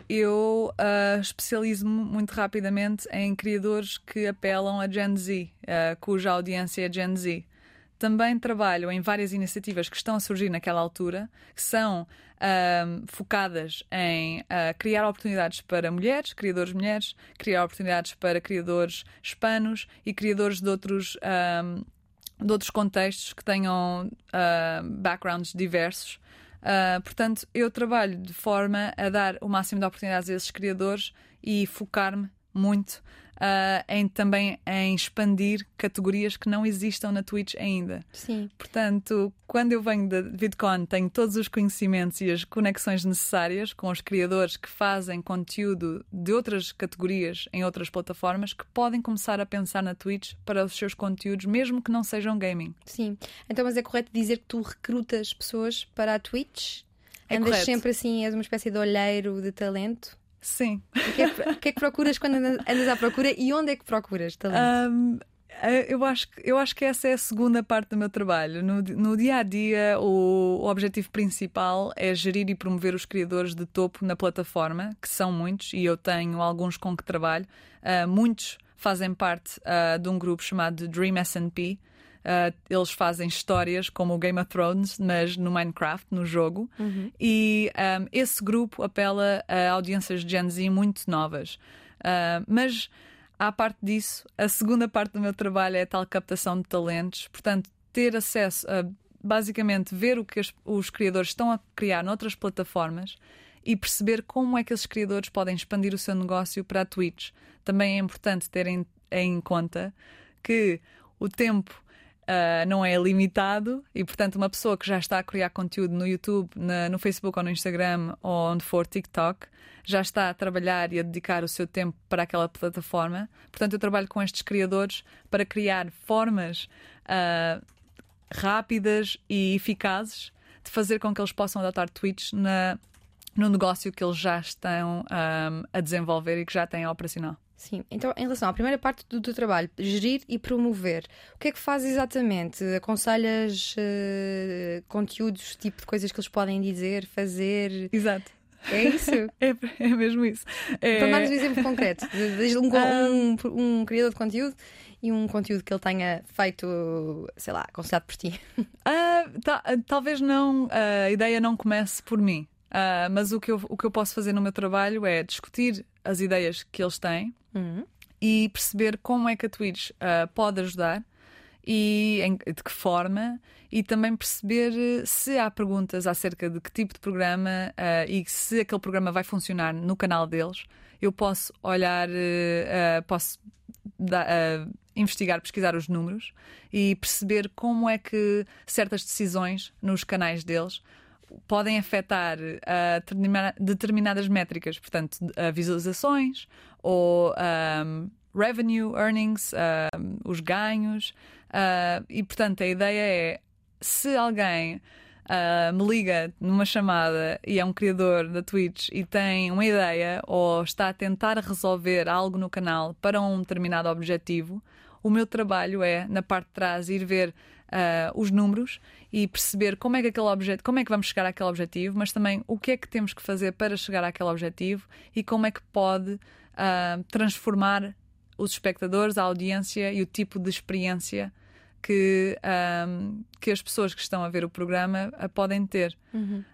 eu uh, especializo-me muito rapidamente em criadores que apelam a Gen Z, uh, cuja audiência é Gen Z. Também trabalho em várias iniciativas que estão a surgir naquela altura, que são um, focadas em uh, criar oportunidades para mulheres, criadores mulheres, criar oportunidades para criadores hispanos e criadores de outros, um, de outros contextos que tenham uh, backgrounds diversos. Uh, portanto, eu trabalho de forma a dar o máximo de oportunidades a esses criadores e focar-me muito uh, em também em expandir categorias que não existam na Twitch ainda. Sim. Portanto, quando eu venho da VidCon, tenho todos os conhecimentos e as conexões necessárias com os criadores que fazem conteúdo de outras categorias em outras plataformas que podem começar a pensar na Twitch para os seus conteúdos, mesmo que não sejam gaming. Sim. Então, mas é correto dizer que tu recrutas pessoas para a Twitch? É Andas correto. sempre assim, és uma espécie de olheiro de talento? Sim. O que, é, o que, é, que procuras quando andas à procura e onde é que procuras talento? Um, eu acho, eu acho que essa é a segunda parte do meu trabalho. No, no dia a dia, o, o, objetivo principal é gerir e promover os criadores de topo na plataforma, que são muitos, e eu tenho alguns com que trabalho. Uh, muitos fazem parte uh, de um grupo chamado Dream SP, Uh, eles fazem histórias como o Game of Thrones, mas no Minecraft, no jogo. Uhum. E um, esse grupo apela a audiências de Gen Z muito novas. Uh, mas, à parte disso, a segunda parte do meu trabalho é a tal captação de talentos. Portanto, ter acesso a basicamente ver o que as- os criadores estão a criar noutras plataformas e perceber como é que esses criadores podem expandir o seu negócio para a Twitch. Também é importante ter em, em conta que o tempo ah, não é limitado e, portanto, uma pessoa que já está a criar conteúdo no YouTube, na- no Facebook ou no Instagram ou onde for TikTok, já está a trabalhar e a dedicar o seu tempo para aquela plataforma. Portanto, eu trabalho com estes criadores para criar formas ah, rápidas e eficazes de fazer com que eles possam adotar Twitch na, no negócio que eles já estão ah, a desenvolver e que já têm operacional. Sim, então em relação à primeira parte do teu trabalho, gerir e promover, o que é que faz exatamente? Aconselhas eh, conteúdos, tipo de coisas que eles podem dizer, fazer? Exato. É isso? [laughs] É, é mesmo isso. É, Então dá-nos um exemplo concreto. de- de um, um, um criador de conteúdo e um conteúdo que ele tenha feito, sei lá, aconselhado por ti. [laughs] Ah, ta- ah, talvez não, a ideia não comece por mim. Ah, mas o que, eu, o que eu posso fazer no meu trabalho é discutir as ideias que eles têm Uhum. e perceber como é que a Twitch ah, pode ajudar e em- de que forma, e também perceber eh, se há perguntas acerca de que tipo de programa ah, e se aquele programa vai funcionar no canal deles. Eu posso olhar, ah, posso da- ah, investigar, pesquisar os números e perceber como é que certas decisões nos canais deles podem afetar ah, determina- determinadas métricas, portanto, ah, visualizações ou ahm, revenue, earnings, ahm, os ganhos. ah, e, portanto, a ideia é se alguém ah, me liga numa chamada e é um criador da Twitch e tem uma ideia ou está a tentar resolver algo no canal para um determinado objetivo, o meu trabalho é, na parte de trás, ir ver ah, os números e perceber como é que aquele objeto, como é que vamos chegar àquele objetivo, mas também o que é que temos que fazer para chegar àquele objetivo e como é que pode ah, transformar os espectadores, a audiência e o tipo de experiência que, ahm, que as pessoas que estão a ver o programa ah, podem ter.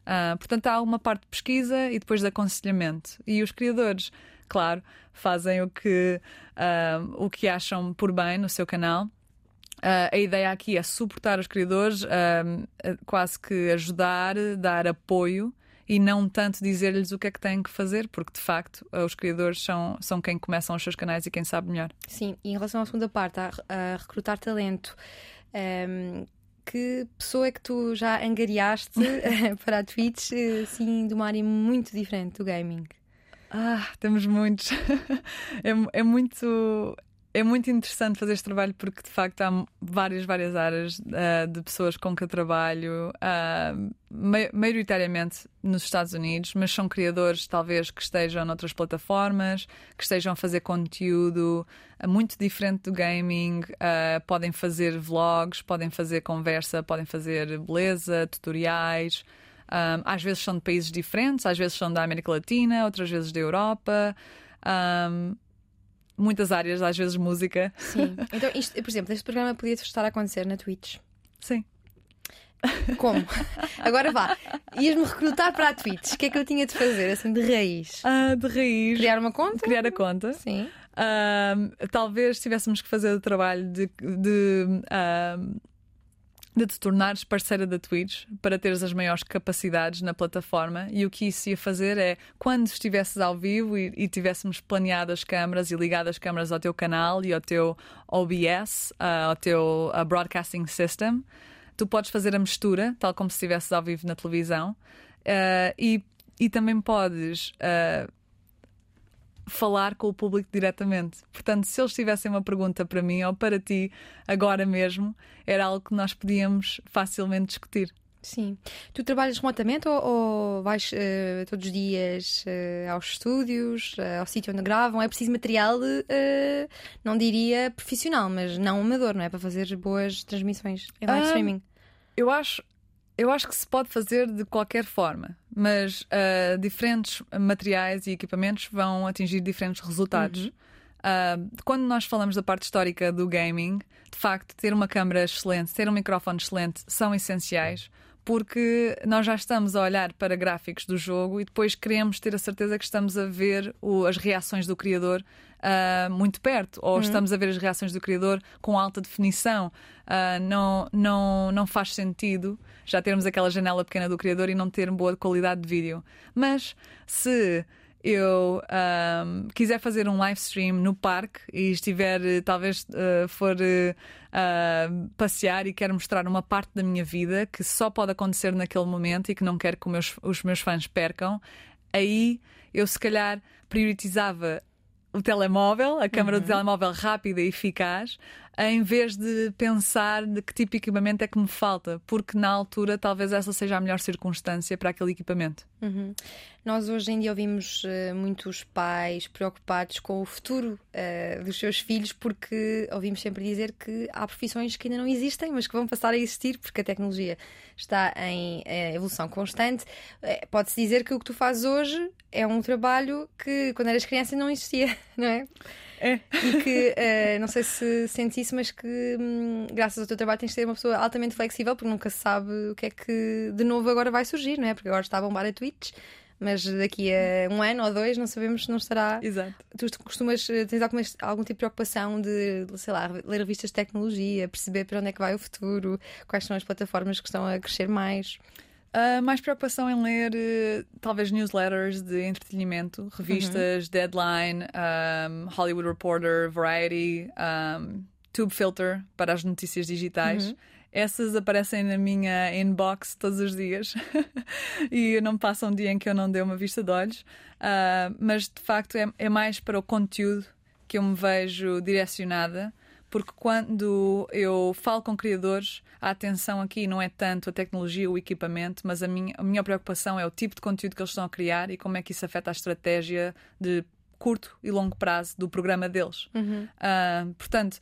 Ah, portanto, há uma parte de pesquisa e depois de aconselhamento. E os criadores, claro, fazem o que, ahm, o que acham por bem no seu canal. Ah, a ideia aqui é suportar os criadores, quase que ajudar, dar apoio e não tanto dizer-lhes o que é que têm que fazer, porque de facto ah, os criadores são, são quem começam os seus canais e quem sabe melhor. Sim, e em relação à segunda parte, a, a recrutar talento, ehm, que pessoa é que tu já angariaste [laughs] [laughs] para a Twitch, assim, de uma área muito diferente do gaming? Ah, temos muitos. [laughs] é, é muito. É muito interessante fazer este trabalho porque de facto há várias, várias áreas ah, de pessoas com que eu trabalho, ma- maioritariamente nos Estados Unidos, mas são criadores talvez que estejam noutras plataformas, que estejam a fazer conteúdo ah, muito diferente do gaming, ah, podem fazer vlogs, podem fazer conversa, podem fazer beleza, tutoriais. Um, às vezes são de países diferentes, às vezes são da América Latina, outras vezes da Europa. Um, muitas áreas, às vezes música. Sim. [laughs] Então, isto, por exemplo, este programa podia estar a acontecer na Twitch. Sim. Como? [laughs] Agora vá. Ias-me recrutar para a Twitch. O que é que eu tinha de fazer, assim, de raiz? Ah, de raiz. Criar uma conta? Criar a conta. Sim. Um, talvez tivéssemos que fazer o trabalho de, de, um, de te tornares parceira da Twitch para teres as maiores capacidades na plataforma. E o que isso ia fazer é, quando estivesses ao vivo e, e tivéssemos planeado as câmaras e ligado as câmaras ao teu canal e ao teu OBS, ah, ao teu ah, Broadcasting System, tu podes fazer a mistura, tal como se estivesses ao vivo na televisão. Ah, e, e também podes. Falar com o público diretamente. Portanto, se eles tivessem uma pergunta para mim ou para ti agora mesmo, era algo que nós podíamos facilmente discutir. Sim. Tu trabalhas remotamente ou, ou vais eh, todos os dias eh, aos estúdios, eh, ao sítio onde gravam? É preciso material, não diria profissional, mas não amador, não é? Para fazer boas transmissões em live Ah, streaming. Eu acho, eu acho que se pode fazer de qualquer forma, mas ah, diferentes materiais e equipamentos vão atingir diferentes resultados. Ah, quando nós falamos da parte histórica do gaming, de facto, ter uma câmera excelente, ter um microfone excelente são essenciais, porque nós já estamos a olhar para gráficos do jogo e depois queremos ter a certeza que estamos a ver o, as reações do criador uh, muito perto, ou uhum. estamos a ver as reações do criador com alta definição. Uh, não, não, não faz sentido já termos aquela janela pequena do criador e não ter boa qualidade de vídeo. Mas se eu um, quiser fazer um live stream no parque e estiver, talvez uh, for uh, passear e quer mostrar uma parte da minha vida que só pode acontecer naquele momento e que não quero que meus, os meus fãs percam, aí eu se calhar priorizava o telemóvel, a câmara uhum. do telemóvel rápida e eficaz, em vez de pensar de que tipo de equipamento é que me falta, porque na altura talvez essa seja a melhor circunstância para aquele equipamento. Uhum. Nós hoje em dia ouvimos uh, muitos pais preocupados com o futuro uh, dos seus filhos, porque ouvimos sempre dizer que há profissões que ainda não existem, mas que vão passar a existir, porque a tecnologia está em uh, evolução constante. Pode-se dizer que o que tu fazes hoje é um trabalho que quando eras criança não existia, [laughs] não é? É. E que, uh, não sei se sentes isso, mas que hum, graças ao teu trabalho tens de ser uma pessoa altamente flexível, porque nunca se sabe o que é que de novo agora vai surgir, não é? Porque agora está a bombar a Twitch, mas daqui a um ano ou dois não sabemos se não estará. Exato. Tu costumas, eh, tens alguma, algum tipo de preocupação de, sei lá, ler revistas de tecnologia, perceber para onde é que vai o futuro, quais são as plataformas que estão a crescer mais? Uh, mais preocupação em ler uh, talvez newsletters de entretenimento, revistas, uhum. Deadline, um, Hollywood Reporter, Variety, um, Tube Filter para as notícias digitais. Uhum. Essas aparecem na minha inbox todos os dias [laughs] e não passa um dia em que eu não dê uma vista de olhos. Uh, mas de facto é, é mais para o conteúdo que eu me vejo direcionada porque quando eu falo com criadores, a atenção aqui não é tanto a tecnologia, o equipamento, mas a minha, a minha preocupação é o tipo de conteúdo que eles estão a criar e como é que isso afeta a estratégia de curto e longo prazo do programa deles. Uhum. Uh, portanto,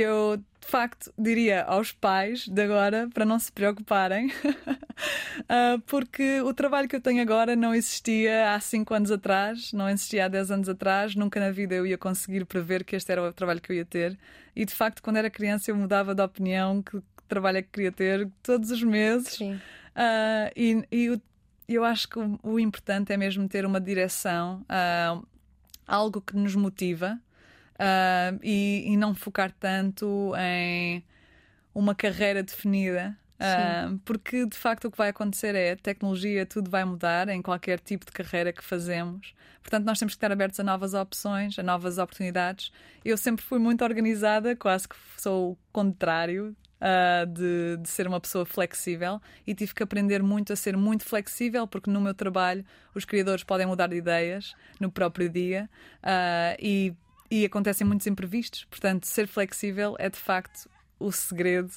eu de facto diria aos pais de agora para não se preocuparem, uh, [laughs] porque o trabalho que eu tenho agora não existia há 5 anos atrás, não existia há 10 anos atrás, nunca na vida eu ia conseguir prever que este era o trabalho que eu ia ter. E de facto, quando era criança, eu mudava de opinião que, trabalho é que queria ter todos os meses. Sim. Uh, e, e eu acho que o, o, importante é mesmo ter uma direção, uh, algo que nos motiva uh, e, e, não focar tanto em uma carreira definida. Uh, porque de facto o que vai acontecer é a tecnologia, tudo vai mudar em qualquer tipo de carreira que fazemos. Portanto, nós temos que estar abertos a novas opções, a novas oportunidades. Eu sempre fui muito organizada, quase que sou o contrário Uh, de, de, ser uma pessoa flexível e tive que aprender muito a ser muito flexível, porque no meu trabalho os criadores podem mudar de ideias no próprio dia uh, e e acontecem muitos imprevistos. Portanto, ser flexível é de facto o segredo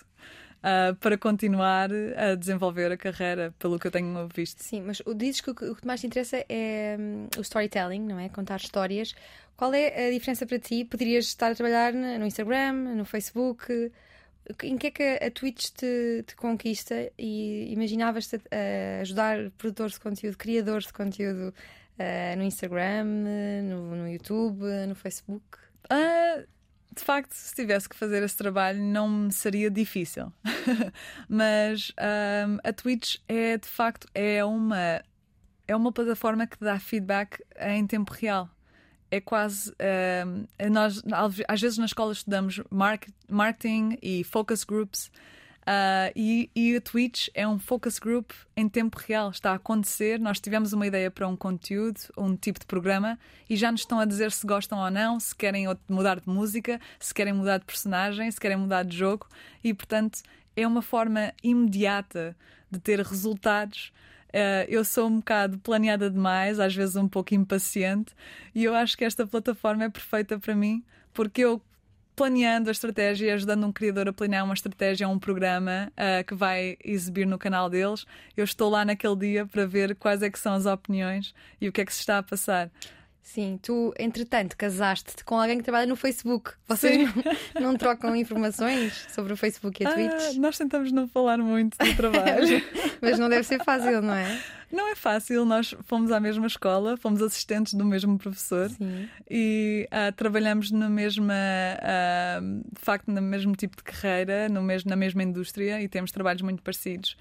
uh, para continuar a desenvolver a carreira, pelo que eu tenho visto. Sim, mas dizes que o que mais te interessa é um, o storytelling, não é? Contar histórias. Qual é a diferença para ti? Poderias estar a trabalhar no Instagram, no Facebook? Em que é que a Twitch te, te conquista e imaginavas-te ajudar produtores de conteúdo, criadores de conteúdo Uh, no Instagram, no, no, YouTube, no Facebook? Uh, de facto, se tivesse que fazer esse trabalho, não me seria difícil. [laughs] Mas um, a Twitch é de facto é uma é uma plataforma que dá feedback em tempo real. É quase. Um, nós, às vezes, na escola estudamos marketing e focus groups. Uh, e, e a Twitch é um focus group em tempo real, está a acontecer. Nós tivemos uma ideia para um conteúdo, um tipo de programa, e já nos estão a dizer se gostam ou não, se querem mudar de música, se querem mudar de personagem, se querem mudar de jogo, e portanto é uma forma imediata de ter resultados. Uh, eu sou um bocado planeada demais, às vezes um pouco impaciente, e eu acho que esta plataforma é perfeita para mim, porque eu planeando a estratégia e ajudando um criador a planear uma estratégia, um programa uh, que vai exibir no canal deles. Eu estou lá naquele dia para ver quais é que são as opiniões e o que é que se está a passar. Sim, tu, entretanto, casaste-te com alguém que trabalha no Facebook. Vocês não, não, trocam informações sobre o Facebook e a Twitch? Ah, nós tentamos não falar muito do trabalho. [laughs] Mas não deve ser fácil, não é? Não é fácil, nós fomos à mesma escola, fomos assistentes do mesmo professor Sim. e uh, trabalhamos na mesma, uh, de facto, no mesmo tipo de carreira, no mesmo, na mesma indústria e temos trabalhos muito parecidos.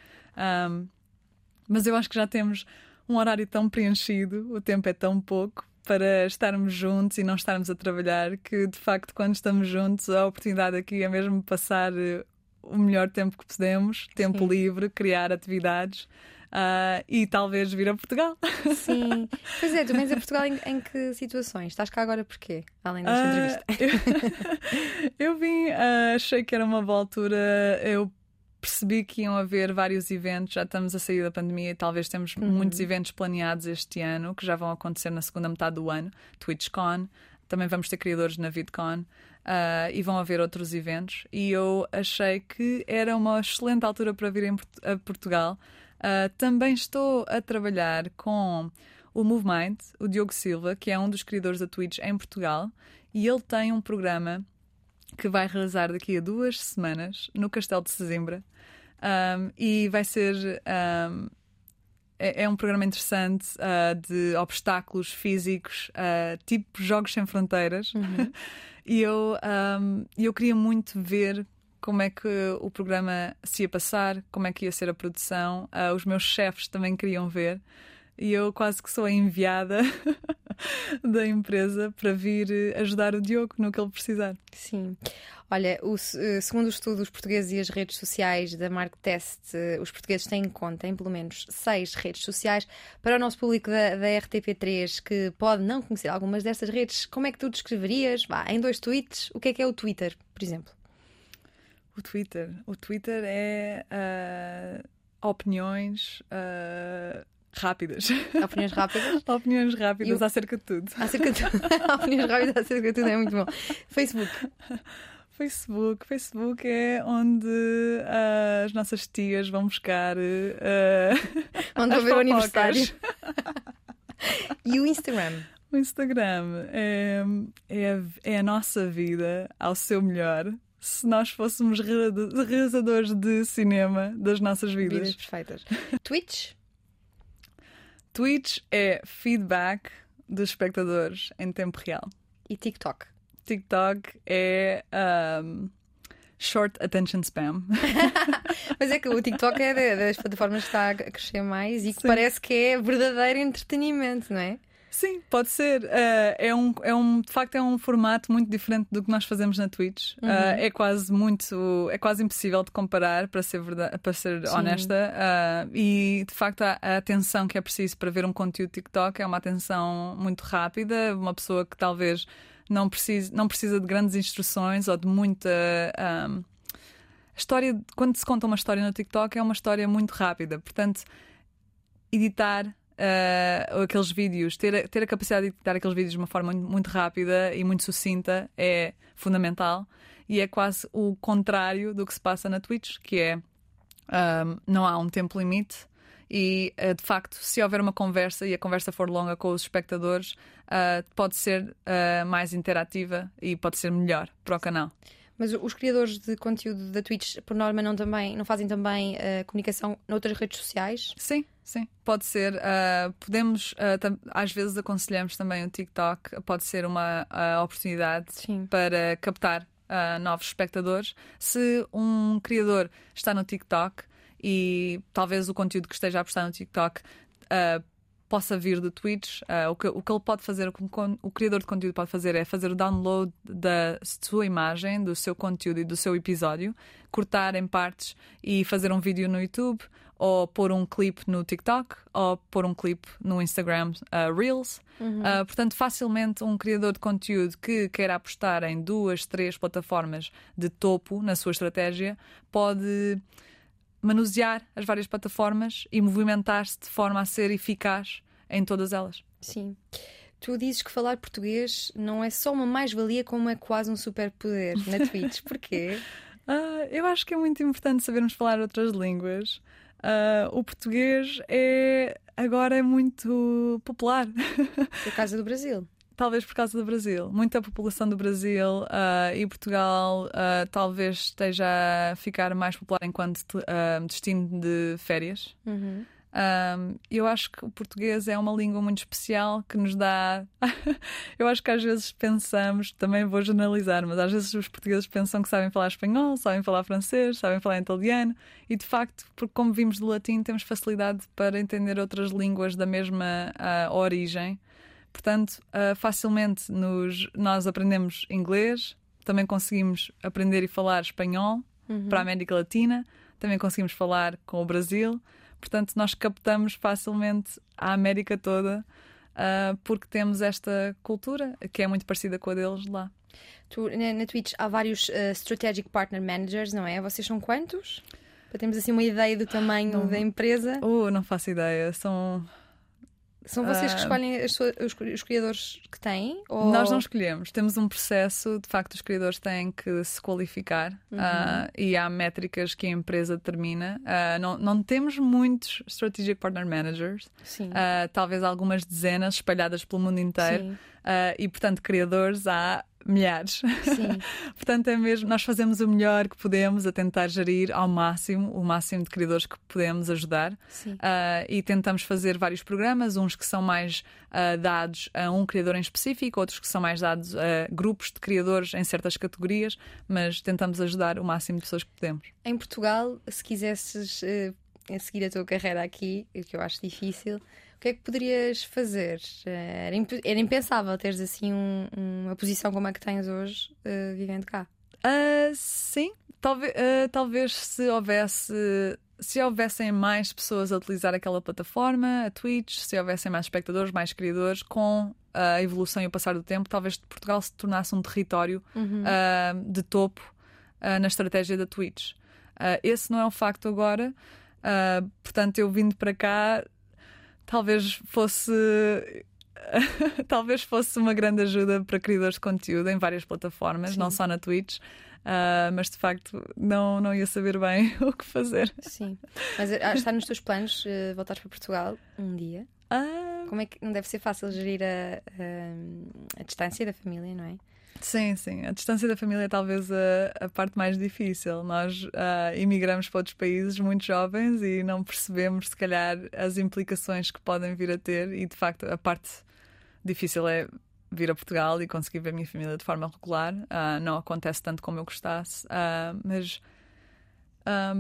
Mas eu acho que já temos um horário tão preenchido, o tempo é tão pouco para estarmos juntos e não estarmos a trabalhar, que de facto, quando estamos juntos, a oportunidade aqui é mesmo passar eh, o melhor tempo que podemos, tempo Sim. livre, criar atividades. Uh, e talvez vir a Portugal. [laughs] Sim. Pois é, tu vens a Portugal em, em que situações? Estás cá agora porquê? Além desta uh, entrevista. [laughs] Eu, eu vim, uh, achei que era uma boa altura. Eu percebi que iam haver vários eventos, já estamos a sair da pandemia e talvez temos uhum. muitos eventos planeados este ano que já vão acontecer na segunda metade do ano, TwitchCon, também vamos ter criadores na VidCon. Uh, e vão haver outros eventos. E eu achei que era uma excelente altura para vir a Portugal. Uh, também estou a trabalhar com o MoveMind, o Diogo Silva, que é um dos criadores da Twitch em Portugal, e ele tem um programa que vai realizar daqui a duas semanas no Castelo de Sesimbra. Um, e vai ser. Um, é, é, um programa interessante uh, de obstáculos físicos, uh, tipo Jogos Sem Fronteiras. Uhum. [laughs] e eu, um, eu queria muito ver como é que o programa se ia passar, como é que ia ser a produção. Uh, os meus chefes também queriam ver e eu quase que sou a enviada [laughs] da empresa para vir eh, ajudar o Diogo no que ele precisar. Sim. Olha, o, eh, segundo o estudo dos portugueses e as redes sociais da Mark Test, eh, os portugueses têm em conta em pelo menos seis redes sociais. Para o nosso público da, da RTP3, que pode não conhecer algumas destas redes, como é que tu descreverias, vá, em dois tweets, o que é que é o Twitter, por exemplo? O Twitter. O Twitter é uh, opiniões. Uh, rápidas. [laughs] Opiniões rápidas? Opiniões rápidas acerca de tudo. Acerca de tudo. [laughs] Opiniões rápidas acerca de tudo é muito bom. Facebook. Facebook. Facebook é onde uh, as nossas tias vão buscar. Uh, onde [laughs] vão ver o aniversário. e o Instagram? O Instagram é, é, é a nossa vida ao seu melhor se nós fôssemos realizadores de cinema das nossas vidas. Vidas perfeitas. Twitch? Twitch é feedback dos espectadores em tempo real. E TikTok? TikTok é um, short attention spam. [laughs] Mas é que o TikTok é das plataformas que está a crescer mais e que Sim. parece que é verdadeiro entretenimento, não é? Sim, pode ser. Uh, é, um, é um, de facto, é um formato muito diferente do que nós fazemos na Twitch. Uhum. Uh, é quase muito. É quase impossível de comparar, para ser, verdade, para ser honesta. Uh, e de facto, a, a, atenção que é preciso para ver um conteúdo TikTok é uma atenção muito rápida. Uma pessoa que talvez não precise, não precisa de grandes instruções ou de muita. Um, história, quando se conta uma história no TikTok, é uma história muito rápida. Portanto, editar uh, aqueles vídeos, ter, ter a capacidade de editar aqueles vídeos de uma forma muito, rápida e muito sucinta é fundamental. E é quase o contrário do que se passa na Twitch, que é um, ehm, não há um tempo limite. E uh, de facto, se houver uma conversa e a conversa for longa com os espectadores, uh, pode ser mais interativa e pode ser melhor para o canal. Mas os criadores de conteúdo da Twitch, por norma, não, também, não fazem também uh, comunicação noutras redes sociais? Sim, sim. Pode ser. Uh, podemos, uh, às vezes, aconselhamos também o TikTok, pode ser uma oportunidade sim. para captar novos espectadores. Se um criador está no TikTok e talvez o conteúdo que esteja a postar no TikTok possa vir do Twitch, uh, o, que, o que ele pode fazer, o que o criador de conteúdo pode fazer é fazer o download da sua imagem, do seu conteúdo e do seu episódio, cortar em partes e fazer um vídeo no YouTube, ou pôr um clipe no TikTok, ou pôr um clipe no Instagram uh, Reels. Uhum. Uh, portanto, facilmente um criador de conteúdo que queira apostar em duas, três plataformas de topo na sua estratégia pode manusear as várias plataformas e movimentar-se de forma a ser eficaz em todas elas. Sim. Tu dizes que falar português não é só uma mais-valia, como é quase um superpoder na Twitch. [laughs] Porquê? Uh, eu acho que é muito importante sabermos falar outras línguas. Uh, o português é agora é muito popular. Por causa do Brasil. Talvez por causa do Brasil. Muita população do Brasil uh, e Portugal uh, talvez esteja a ficar mais popular enquanto uh, destino de férias. Uhum. Um, eu acho que o português é uma língua muito especial que nos dá. [laughs] eu acho que às vezes pensamos, também vou generalizar, mas às vezes os portugueses pensam que sabem falar espanhol, sabem falar francês, sabem falar italiano e de facto, porque como vimos do latim, temos facilidade para entender outras línguas da mesma uh, origem. Portanto, uh, facilmente nos, nós aprendemos inglês, também conseguimos aprender e falar espanhol Uhum. para a América Latina, também conseguimos falar com o Brasil. Portanto, nós captamos facilmente a América toda uh, porque temos esta cultura que é muito parecida com a deles lá. Tu, na, na Twitch há vários uh, Strategic Partner Managers, não é? Vocês são quantos? Para termos assim uma ideia do tamanho Não. da empresa. Oh, não faço ideia. São... São vocês que Ah. escolhem as sua- os, os criadores que têm? Ou... Nós não escolhemos. Temos um processo, de facto, os criadores têm que se qualificar ah, e há métricas que a empresa determina. Ah, não, não temos muitos Strategic Partner Managers, ah, talvez algumas dezenas espalhadas pelo mundo inteiro. E, portanto, criadores há milhares. Sim. [laughs] Portanto, é mesmo, nós fazemos o melhor que podemos a tentar gerir ao máximo o máximo de criadores que podemos ajudar. Sim. Ah, e tentamos fazer vários programas, uns que são mais ah, dados a um criador em específico, outros que são mais dados a grupos de criadores em certas categorias, mas tentamos ajudar o máximo de pessoas que podemos. Em Portugal, se quisesses eh, seguir a tua carreira aqui, o que eu acho difícil, que é que poderias fazer? Eh, Era, imp- era impensável teres assim um- uma posição como a que tens hoje, eh, vivendo cá. Ah, sim, talvez, ah, talvez se houvesse. Se houvessem mais pessoas a utilizar aquela plataforma, a Twitch, se houvessem mais espectadores, mais criadores, com a evolução e o passar do tempo, talvez Portugal se tornasse um território ah, de topo na estratégia da Twitch. Esse não é um facto agora, portanto, eu vindo para cá, talvez fosse. [laughs] talvez fosse uma grande ajuda para criadores de conteúdo em várias plataformas, Sim. não só na Twitch, ah, mas de facto não, não ia saber bem [laughs] o que fazer. Sim. Mas eh, está nos teus planos eh, voltares para Portugal um dia? Ah, Como é que não deve ser fácil gerir a, a, a distância da família, não é? Sim, sim. A distância da família é talvez a, a parte mais difícil. Nós ah, imigramos para outros países muito jovens e não percebemos, se calhar, as implicações que podem vir a ter. E, de facto, a parte difícil é vir a Portugal e conseguir ver a minha família de forma regular. Ah, não acontece tanto como eu gostasse, ah, mas. ah,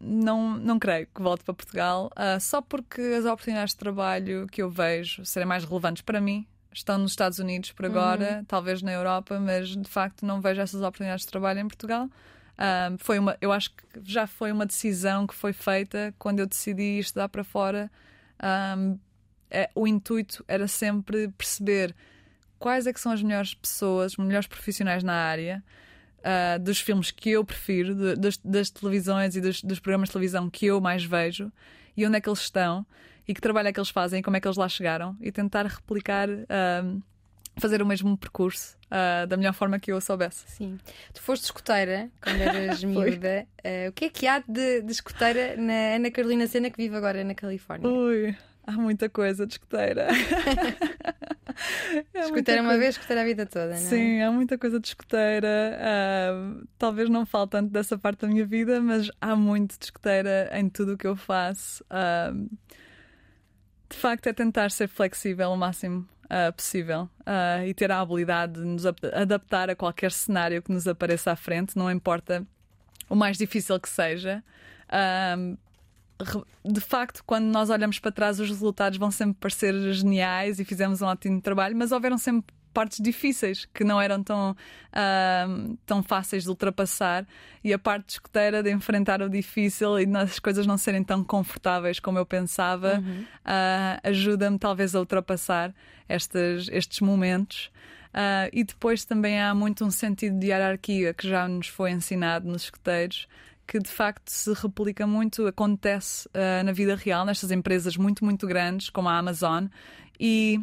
não, não creio que volte para Portugal, só porque as oportunidades de trabalho que eu vejo serem mais relevantes para mim estão nos Estados Unidos por agora, talvez na Europa, mas de facto não vejo essas oportunidades de trabalho em Portugal. Ah, foi uma, eu acho que já foi uma decisão que foi feita quando eu decidi estudar para fora. Ah, é- o intuito era sempre perceber quais é que são as melhores pessoas, os melhores profissionais na área, ah, dos filmes que eu prefiro, de- das, das televisões e dos, dos programas de televisão que eu mais vejo, e onde é que eles estão, e que trabalho é que eles fazem, como é que eles lá chegaram, e tentar replicar, fazer o mesmo percurso ah, da melhor forma que eu soubesse. Sim. Tu foste escoteira quando eras [laughs] miúda. Eh, o que é que há de, de escoteira na Ana Carolina Sena que vive agora na Califórnia? Ui, há muita coisa de escoteira. [laughs] É escoteira uma coisa. vez, escoteira a vida toda, não é? Sim, há muita coisa de escoteira. ah, talvez não fale tanto dessa parte da minha vida, mas há muito de escoteira em tudo o que eu faço. Ah, de facto, é tentar ser flexível o máximo ah, possível ah, e ter a habilidade de nos ap- adaptar a qualquer cenário que nos apareça à frente, não importa o mais difícil que seja. De facto, quando nós olhamos para trás, os resultados vão sempre parecer geniais e fizemos um ótimo trabalho, mas houveram sempre partes difíceis que não eram tão, ahm, tão fáceis de ultrapassar e a parte escoteira de enfrentar o difícil e as coisas não serem tão confortáveis como eu pensava ah, ajuda-me talvez a ultrapassar estes, estes momentos. Ah, e depois também há muito um sentido de hierarquia que já nos foi ensinado nos escoteiros, que de facto se replica muito, acontece ah, na vida real, nestas empresas muito, muito grandes, como a Amazon, e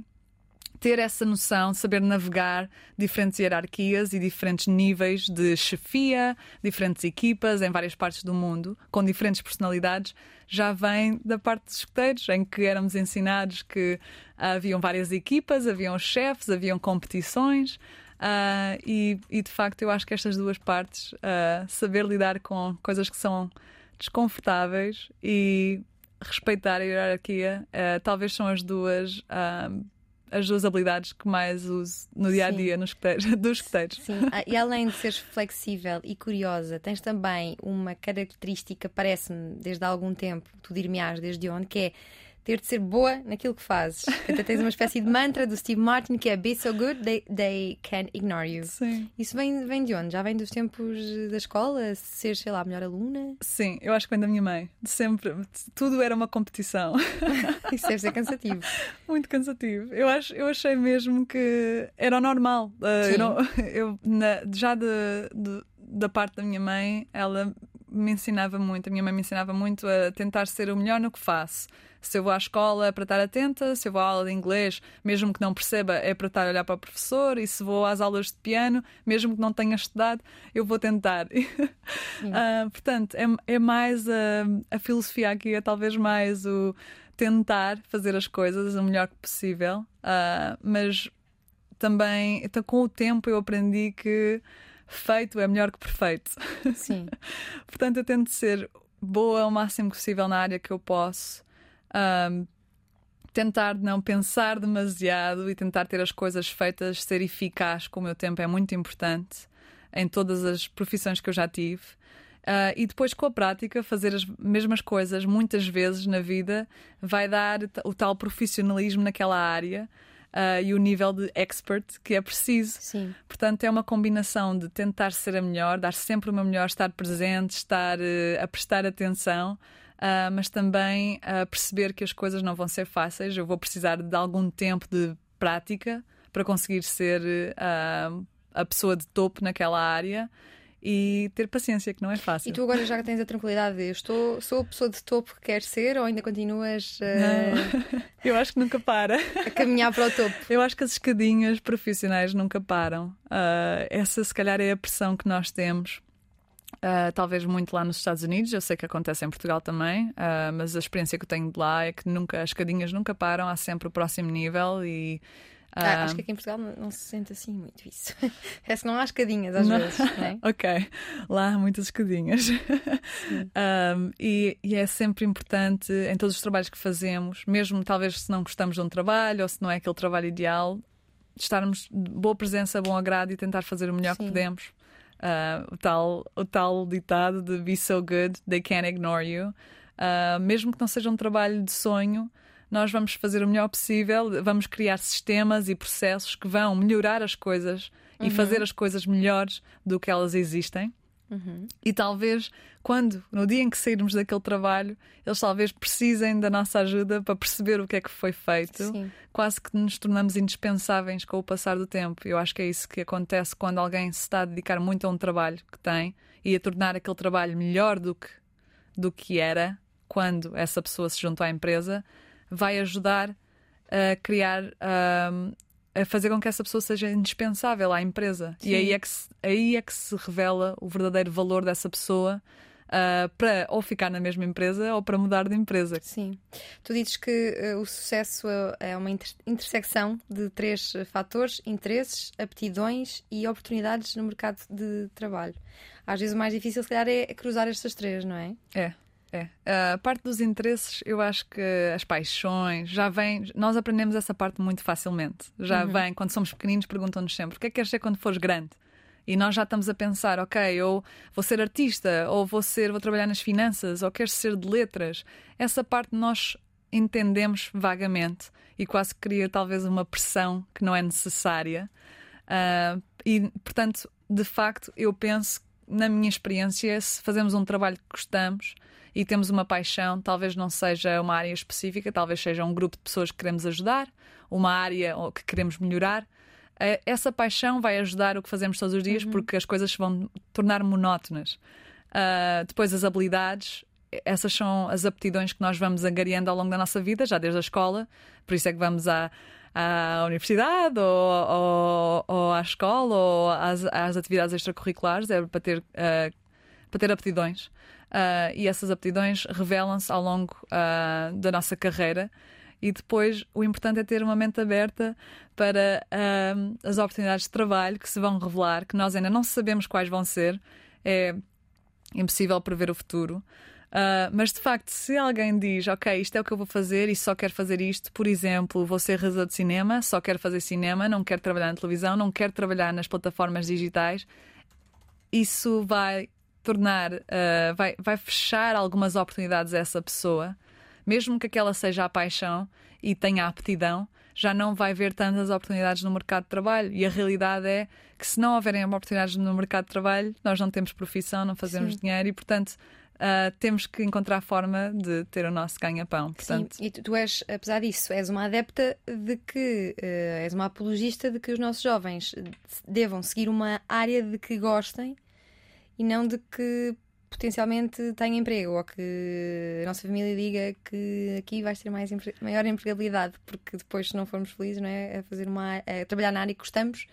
ter essa noção, saber navegar diferentes hierarquias e diferentes níveis de chefia, diferentes equipas em várias partes do mundo, com diferentes personalidades, já vem da parte dos escuteiros, em que éramos ensinados que haviam várias equipas, haviam chefes, haviam competições. Uh, e, e, de facto eu acho que estas duas partes, uh, saber lidar com coisas que são desconfortáveis e respeitar a hierarquia, uh, talvez são as duas as duas habilidades que mais uso no dia a dia nos escuteiros, [laughs] dos escuteiros. Sim, ah, e além de seres flexível e curiosa, tens também uma característica, parece-me, desde há algum tempo, tu dir-me-ás desde onde, que é ter de ser boa naquilo que fazes. Até tens uma espécie de mantra do Steve Martin que é Be so good they, they can ignore you. Sim. Isso vem, vem de onde? Já vem dos tempos da escola? Ser, sei lá, a melhor aluna? Sim, eu acho que vem da minha mãe. Sempre. Tudo era uma competição. [laughs] Isso deve ser cansativo. Muito cansativo. Eu, acho, eu achei mesmo que era normal. Uh, eu, não, [laughs] eu na, já de, de, da parte da minha mãe, ela me ensinava muito, a minha mãe me ensinava muito a tentar ser o melhor no que faço. Se eu vou à escola é para estar atenta, se eu vou à aula de inglês, mesmo que não perceba, é para estar a olhar para o professor, e se vou às aulas de piano, mesmo que não tenha estudado, eu vou tentar. uh, [laughs] portanto, é, é mais a, a filosofia aqui, é talvez mais o tentar fazer as coisas o melhor que possível, uh, mas também, então, com o tempo, eu aprendi que feito é melhor que perfeito. Sim. [laughs] Portanto, eu tento ser boa o máximo possível na área que eu posso. Um, tentar não pensar demasiado e tentar ter as coisas feitas, ser eficaz com o meu tempo é muito importante em todas as profissões que eu já tive. Uh, e depois, com a prática, fazer as mesmas coisas muitas vezes na vida vai dar o tal profissionalismo naquela área uh, e o nível de expert que é preciso. Sim. Portanto, é uma combinação de tentar ser a melhor, dar sempre o meu melhor, estar presente, estar uh, a prestar atenção. Uh, mas também uh, perceber que as coisas não vão ser fáceis. Eu vou precisar de algum tempo de prática para conseguir ser uh, a pessoa de topo naquela área e ter paciência, que não é fácil. E tu agora já tens a tranquilidade de estou, sou a pessoa de topo que queres ser ou ainda continuas uh... [laughs] Eu acho que nunca para. a caminhar para o topo. [laughs] Eu acho que as escadinhas profissionais nunca param. Uh, essa, se calhar, é a pressão que nós temos. Uh, talvez muito lá nos Estados Unidos, eu sei que acontece em Portugal também, mas a experiência que eu tenho de lá é que nunca as escadinhas nunca param, há sempre o próximo nível e ah, acho que aqui em Portugal não, se sente assim muito isso. [laughs] Parece que não há escadinhas às não. vezes. É? [laughs] ok, lá há muitas escadinhas. um, [laughs] e, e, é sempre importante em todos os trabalhos que fazemos, mesmo talvez se não gostamos de um trabalho ou se não é aquele trabalho ideal, estarmos de boa presença, bom agrado e tentar fazer o melhor Sim. que podemos. Uh, o, tal, o tal ditado de be so good, they can't ignore you. Uh, mesmo que não seja um trabalho de sonho, nós vamos fazer o melhor possível, vamos criar sistemas e processos que vão melhorar as coisas uhum. e fazer as coisas melhores do que elas existem. Uhum. E talvez quando, no dia em que sairmos daquele trabalho, eles talvez precisem da nossa ajuda para perceber o que é que foi feito, Sim. quase que nos tornamos indispensáveis com o passar do tempo. Eu acho que é isso que acontece quando alguém se está a dedicar muito a um trabalho que tem e a tornar aquele trabalho melhor do que, do que era quando essa pessoa se juntou à empresa vai ajudar a criar. a fazer com que essa pessoa seja indispensável à empresa. Sim. E aí é, que se, aí é que se revela o verdadeiro valor dessa pessoa uh, para ou ficar na mesma empresa ou para mudar de empresa. Sim. Tu dizes que uh, o sucesso é uma inter intersecção de três fatores: interesses, aptidões e oportunidades no mercado de trabalho. Às vezes o mais difícil, se calhar, é cruzar estas três, não é? É. É. A parte dos interesses, eu acho que as paixões já vem. Nós aprendemos essa parte muito facilmente. Já uhum. vem, quando somos pequeninos, perguntam-nos sempre: o que é que queres ser quando fores grande? E nós já estamos a pensar, ok, eu vou ser artista, ou vou ser, vou trabalhar nas finanças, ou quero ser de letras. Essa parte nós entendemos vagamente e quase cria talvez uma pressão que não é necessária. Uh, e, portanto, de facto, eu penso, na minha experiência, se fazemos um trabalho que gostamos, e temos uma paixão, talvez não seja uma área específica, talvez seja um grupo de pessoas que queremos ajudar, uma área que queremos melhorar. Eh, essa paixão vai ajudar o que fazemos todos os dias uhum. porque as coisas se vão tornar monótonas. Uh, depois, as habilidades, essas são as aptidões que nós vamos angariando ao longo da nossa vida, já desde a escola, por isso é que vamos à, à universidade ou, ou, ou à escola ou às, às, atividades extracurriculares, é para ter, uh, para ter aptidões. Uh, e essas aptidões revelam-se ao longo uh, da nossa carreira. E depois o importante é ter uma mente aberta para as oportunidades de trabalho que se vão revelar, que nós ainda não sabemos quais vão ser. É impossível prever o futuro. Uh, mas de facto, se alguém diz, ok, isto é o que eu vou fazer e só quero fazer isto, por exemplo, vou ser realizador de cinema, só quero fazer cinema, não quero trabalhar na televisão, não quero trabalhar nas plataformas digitais, isso vai tornar, uh, vai, vai fechar algumas oportunidades a essa pessoa, mesmo que aquela seja a paixão e tenha a aptidão, já não vai ver tantas oportunidades no mercado de trabalho. E a realidade é que se não houverem oportunidades no mercado de trabalho, nós não temos profissão, não fazemos Sim. dinheiro e, portanto, Uh, temos que encontrar forma de ter o nosso ganha-pão. Portanto... Sim, e tu, tu, és, apesar disso, és uma adepta de que, uh, és uma apologista de que os nossos jovens devam seguir uma área de que gostem e não de que potencialmente tenham emprego ou que a nossa família diga que aqui vais ter mais, maior empregabilidade, porque depois, se não formos felizes, não é? A fazer uma, a trabalhar na área que gostamos.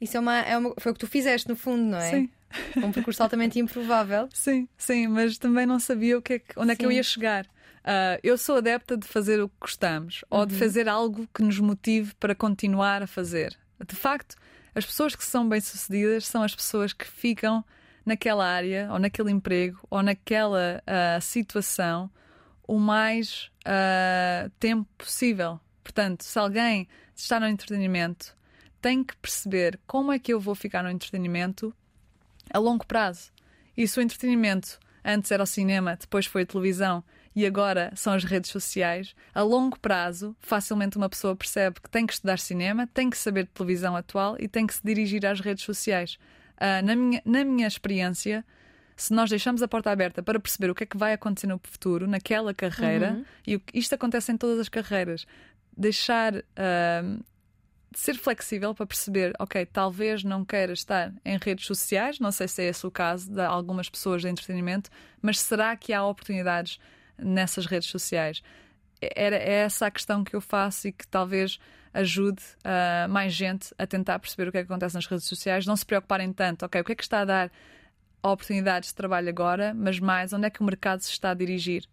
Isso é uma, é uma, foi o que tu fizeste, no fundo, não é? Sim. [laughs] Um percurso altamente improvável. Sim, sim, mas também não sabia o que é que, onde é que eu ia chegar. Uh, eu sou adepta de fazer o que gostamos uhum. ou de uhum. fazer algo que nos motive para continuar a fazer. De facto, as pessoas que são bem-sucedidas são as pessoas que ficam naquela área ou naquele emprego ou naquela uh, situação o mais uh, tempo possível. Portanto, se alguém está no entretenimento, tem que perceber como é que eu vou ficar no entretenimento a longo prazo. E se o entretenimento antes era o cinema, depois foi a televisão e agora são as redes sociais, a longo prazo, facilmente uma pessoa percebe que tem que estudar cinema, tem que saber de televisão atual e tem que se dirigir às redes sociais. Uh, na, minha, na minha experiência, se nós deixamos a porta aberta para perceber o que é que vai acontecer no futuro, naquela carreira, uhum. e isto acontece em todas as carreiras, deixar uh, ser flexível para perceber, ok, talvez não queira estar em redes sociais, não sei se é esse o caso de algumas pessoas de entretenimento, mas será que há oportunidades nessas redes sociais? Era é essa a questão que eu faço e que talvez ajude uh, mais gente a tentar perceber o que é que acontece nas redes sociais, não se preocuparem tanto, ok, o que é que está a dar oportunidades de trabalho agora, mas mais onde é que o mercado se está a dirigir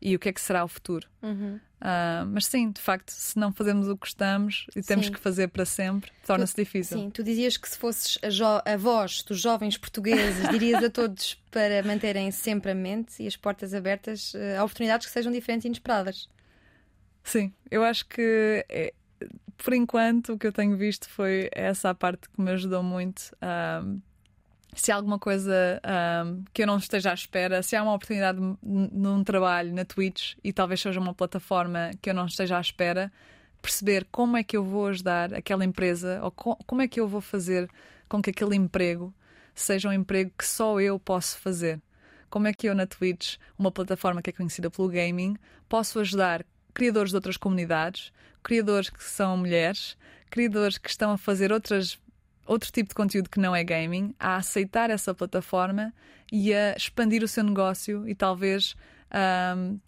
e o que é que será o futuro. Uhum. Uh, mas sim, de facto, se não fazemos o que gostamos e temos sim. que fazer para sempre, torna-se difícil. Sim, tu dizias que se fosses a, a, voz dos jovens portugueses, dirias a todos [laughs] para manterem sempre a mente e as portas abertas uh, a oportunidades que sejam diferentes e inesperadas. Sim, eu acho que é, por enquanto o que eu tenho visto foi essa parte que me ajudou muito. Uh, se há alguma coisa um, que eu não esteja à espera, se há uma oportunidade num trabalho na Twitch e talvez seja uma plataforma que eu não esteja à espera, perceber como é que eu vou ajudar aquela empresa ou como é que eu vou fazer com que aquele emprego seja um emprego que só eu posso fazer. Como é que eu na Twitch, uma plataforma que é conhecida pelo gaming, posso ajudar criadores de outras comunidades, criadores que são mulheres, criadores que estão a fazer outras outro tipo de conteúdo que não é gaming, a aceitar essa plataforma e a expandir o seu negócio e talvez um,